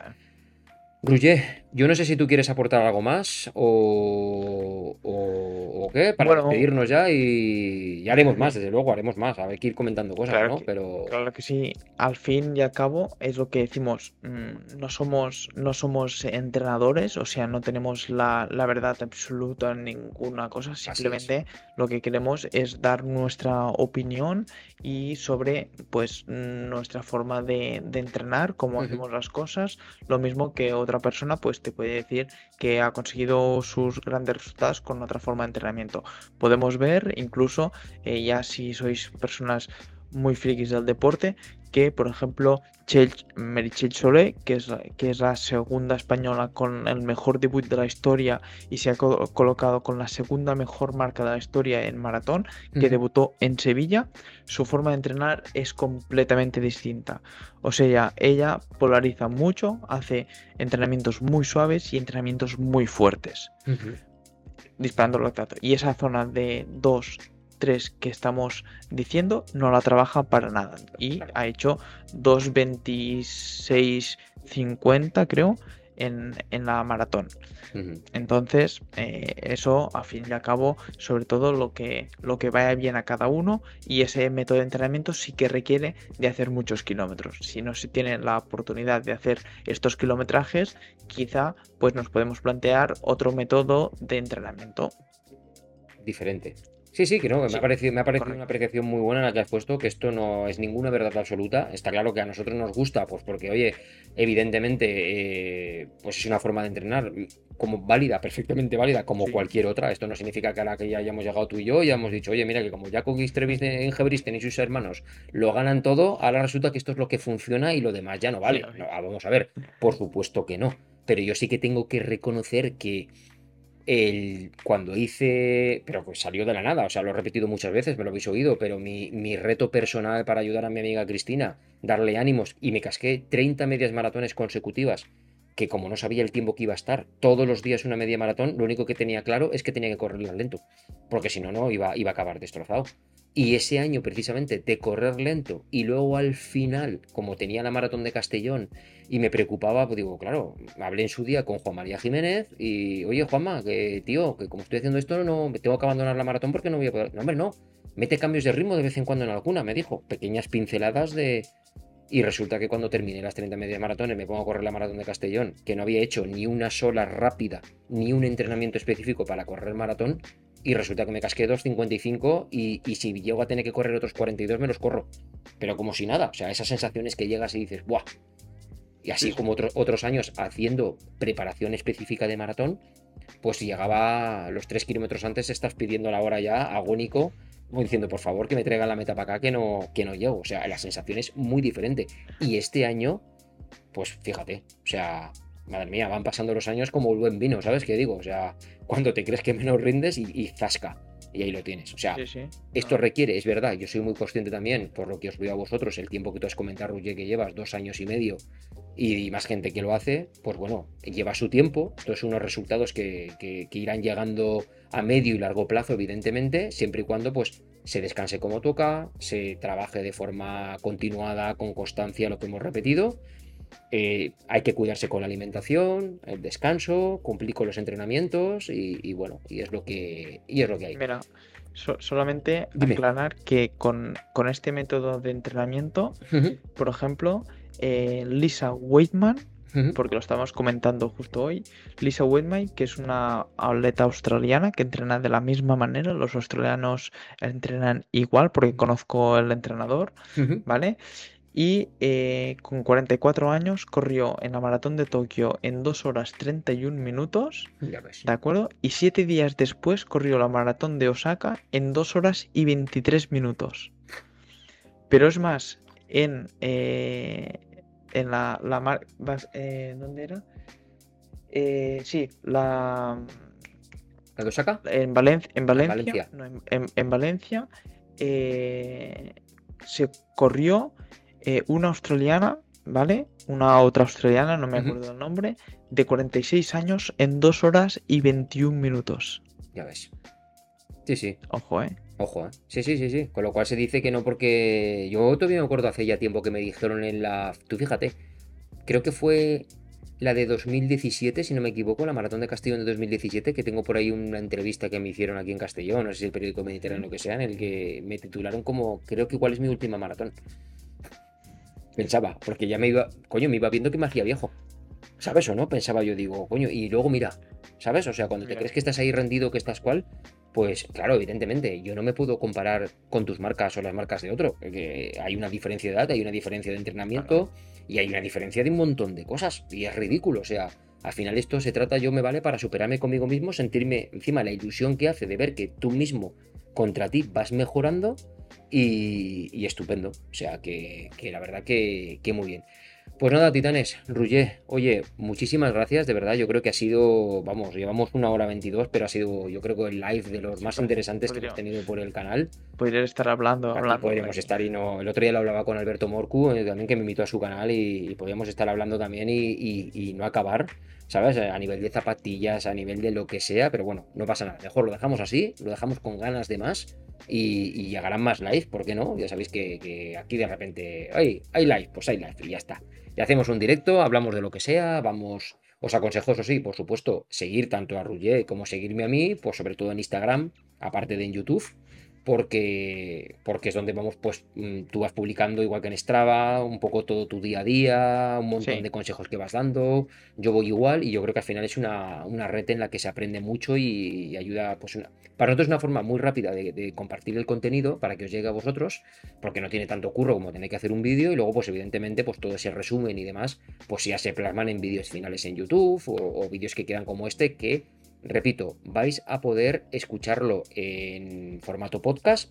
Gruye, yo no sé si tú quieres aportar algo más o, o, qué, para despedirnos ya y ya haremos más, desde luego, haremos más, a ver que ir comentando cosas, claro ¿no? Que, Pero... Claro que sí, al fin y al cabo es lo que decimos, mm, no somos, no somos entrenadores, o sea, no tenemos la, verdad absoluta en ninguna cosa, simplemente lo que queremos es dar nuestra opinión y sobre pues nuestra forma de, entrenar, cómo hacemos las cosas, lo mismo que otra persona pues te puede decir que ha conseguido sus grandes resultados con otra forma de entrenamiento. Podemos ver incluso, eh, ya si sois personas muy frikis del deporte, que, por ejemplo, Merichel Solé, que es, que es la segunda española con el mejor debut de la historia y se ha colocado con la segunda mejor marca de la historia en maratón, que debutó en Sevilla, su forma de entrenar es completamente distinta. O sea, ella polariza mucho, hace entrenamientos muy suaves y entrenamientos muy fuertes. Disparando el lactato. Y esa zona de 2, que estamos diciendo no la trabaja para nada y ha hecho 2.26.50 creo en, la maratón. Entonces, eh, eso a fin y al cabo, sobre todo lo que, lo que vaya bien a cada uno y ese método de entrenamiento sí que requiere de hacer muchos kilómetros. Si no se tiene la oportunidad de hacer estos kilometrajes, quizá pues nos podemos plantear otro método de entrenamiento. Diferente. Sí, sí, que no, me ha parecido, me ha parecido una apreciación muy buena en la que has puesto, que esto no es ninguna verdad absoluta. Está claro que a nosotros nos gusta, pues porque, oye, evidentemente, eh, pues es una forma de entrenar como válida, perfectamente válida, como cualquier otra. Esto no significa que a la que ya hayamos llegado tú y yo, ya hemos dicho, oye, mira que como Jacob Trevis en Hebristen y sus hermanos lo ganan todo, ahora resulta que esto es lo que funciona y lo demás ya no vale. Ah, vamos a ver, por supuesto que no. Pero yo sí que tengo que reconocer que el, cuando hice, pero salió de la nada, o sea, lo he repetido muchas veces, me lo habéis oído, pero mi, mi, reto personal para ayudar a mi amiga Cristina, darle ánimos, y me casqué 30 medias maratones consecutivas, que como no sabía el tiempo que iba a estar, todos los días una media maratón, lo único que tenía claro es que tenía que correr lento, porque si no, no, iba, iba a acabar destrozado. Y ese año precisamente de correr lento y luego al final, como tenía la maratón de Castellón y me preocupaba, pues digo, claro, hablé en su día con Juan María Jiménez y, oye Juanma, que tío, que como estoy haciendo esto no tengo que abandonar la maratón porque no voy a poder... No, hombre, no, mete cambios de ritmo de vez en cuando en alguna, me dijo, pequeñas pinceladas de... Y resulta que cuando terminé las 30 medias maratones me pongo a correr la maratón de Castellón, que no había hecho ni una sola rápida, ni un entrenamiento específico para correr maratón, y resulta que me casqué 2.55 y, y si llego a tener que correr otros 42 me los corro. Pero como si nada, o sea, esas sensaciones que llegas y dices, ¡buah! Y así como otros años haciendo preparación específica de maratón, pues llegaba los 3 kilómetros antes, estás pidiendo la hora ya agónico, diciendo, por favor, que me traigan la meta para acá, que no, que no llego. O sea, la sensación es muy diferente. Y este año, pues fíjate, o sea, madre mía, van pasando los años como el buen vino, ¿sabes qué digo? O sea, cuando te crees que menos rindes y, y zasca. Y ahí lo tienes. O sea, Sí, sí. esto Ah, requiere, es verdad, yo soy muy consciente también, por lo que os veo a vosotros, el tiempo que tú has comentado, Ruye, que llevas dos años y medio y más gente que lo hace, pues bueno, lleva su tiempo. Estos son unos resultados que, que- que irán llegando a medio y largo plazo, evidentemente, siempre y cuando pues se descanse como toca, se trabaje de forma continuada, con constancia, lo que hemos repetido. Eh, hay que cuidarse con la alimentación, el descanso, cumplir con los entrenamientos y, y bueno, y es lo que, y es lo que hay. Mira, so- solamente Dime. aclarar que con, con este método de entrenamiento, por ejemplo, eh, Lisa Weidman, ujú. porque lo estamos comentando justo hoy, Lisa Weidman, que es una atleta australiana que entrena de la misma manera, los australianos entrenan igual, porque conozco el entrenador. ¿vale? Y eh, con 44 años corrió en la maratón de Tokio en 2 horas 31 minutos, Ya ves. ¿de acuerdo? Y 7 días después corrió la maratón de Osaka en 2 horas y 23 minutos. Pero es más, en, eh, en la, la mar- eh, ¿dónde era? Eh, sí, la ¿La de Osaka? en Valencia, en Valencia, Valencia. no, en, en- en Valencia eh, se corrió eh, una australiana, ¿vale? Una otra australiana, no me acuerdo el nombre, de 46 años en 2 horas y 21 minutos. Ya ves. Sí, sí. Ojo, ¿eh? Ojo, ¿eh? Sí, sí, sí, sí. Con lo cual se dice que no porque... Yo todavía me acuerdo hace ya tiempo que me dijeron en la... Tú fíjate, creo que fue la de 2017, si no me equivoco, la Maratón de Castellón de 2017, que tengo por ahí una entrevista que me hicieron aquí en Castellón, no sé si el periódico Mediterráneo o lo que sea, en el que me titularon como, creo que igual es mi última maratón. Pensaba, porque ya me iba, coño, me iba viendo que me hacía viejo. ¿Sabes o no? Pensaba yo, digo, coño, y luego mira, ¿sabes? O sea, cuando te crees que estás ahí rendido, que estás cual, pues claro, evidentemente, yo no me puedo comparar con tus marcas o las marcas de otro. porque hay una diferencia de edad, hay una diferencia de entrenamiento y hay una diferencia de un montón de cosas. Y es ridículo. O sea, al final esto se trata, yo me vale para superarme conmigo mismo, sentirme encima la ilusión que hace de ver que tú mismo contra ti vas mejorando y, y estupendo. O sea, que, que la verdad que, que muy bien. Pues nada, titanes, Rullé, oye, muchísimas gracias, de verdad, yo creo que ha sido, vamos, llevamos una hora 22, pero ha sido, yo creo que el live de los más interesantes que hemos tenido por el canal. Podría estar hablando, Aquí hablando. podríamos estar y no. El otro día lo hablaba con Alberto Morcu, eh, también que me invitó a su canal y, y podíamos estar hablando también y, y- y no acabar, ¿sabes? A nivel de zapatillas, a nivel de lo que sea, pero bueno, no pasa nada. Mejor lo dejamos así, lo dejamos con ganas de más y, llegarán más live, ¿por qué no? Ya sabéis que, que aquí de repente, ¡ay! Hay live, pues hay live y ya está. Y hacemos un directo, hablamos de lo que sea, vamos. Os aconsejo, eso sí, por supuesto, seguir tanto a Rullé como seguirme a mí, pues sobre todo en Instagram, aparte de en YouTube porque, porque es donde vamos, pues mm, tú vas publicando igual que en Strava, un poco todo tu día a día, un montón Sí. de consejos que vas dando, yo voy igual y yo creo que al final es una, una red en la que se aprende mucho y, y ayuda, pues una, para nosotros es una forma muy rápida de, de compartir el contenido para que os llegue a vosotros, porque no tiene tanto curro como tener que hacer un vídeo y luego pues evidentemente pues todo ese resumen y demás, pues ya se plasman en vídeos finales en YouTube o, o vídeos que quedan como este que Repito, vais a poder escucharlo en formato podcast.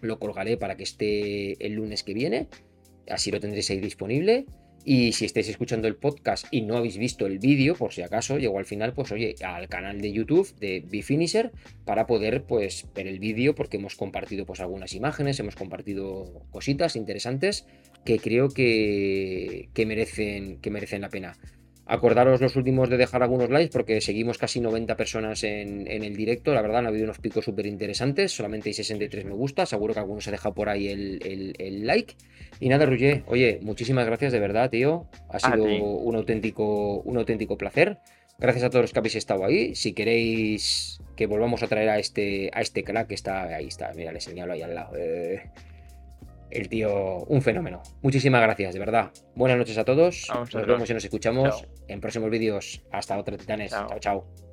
Lo colgaré para que esté el lunes que viene. Así lo tendréis ahí disponible. Y si estáis escuchando el podcast y no habéis visto el vídeo, por si acaso, llego al final, pues oye, al canal de YouTube de Bifinisher para poder pues ver el vídeo porque hemos compartido pues algunas imágenes, hemos compartido cositas interesantes que creo que, que merecen, que merecen la pena. Acordaros los últimos de dejar algunos likes porque seguimos casi 90 personas en, en el directo. La verdad, han habido unos picos súper interesantes. Solamente hay 63 me gusta. Seguro que algunos se ha dejado por ahí el, el- el like. Y nada, Rullé, oye, muchísimas gracias de verdad, tío. Ha sido un auténtico, un auténtico placer. Gracias a todos los que habéis estado ahí. Si queréis que volvamos a traer a este, a este crack que está ahí, está, mira, le señalo ahí al lado. Eh, el tío, un fenómeno. Muchísimas gracias, de verdad. Buenas noches a todos. A Nos vemos y nos escuchamos Chao. en próximos vídeos. Hasta otra, titanes. Chao. chao. chao.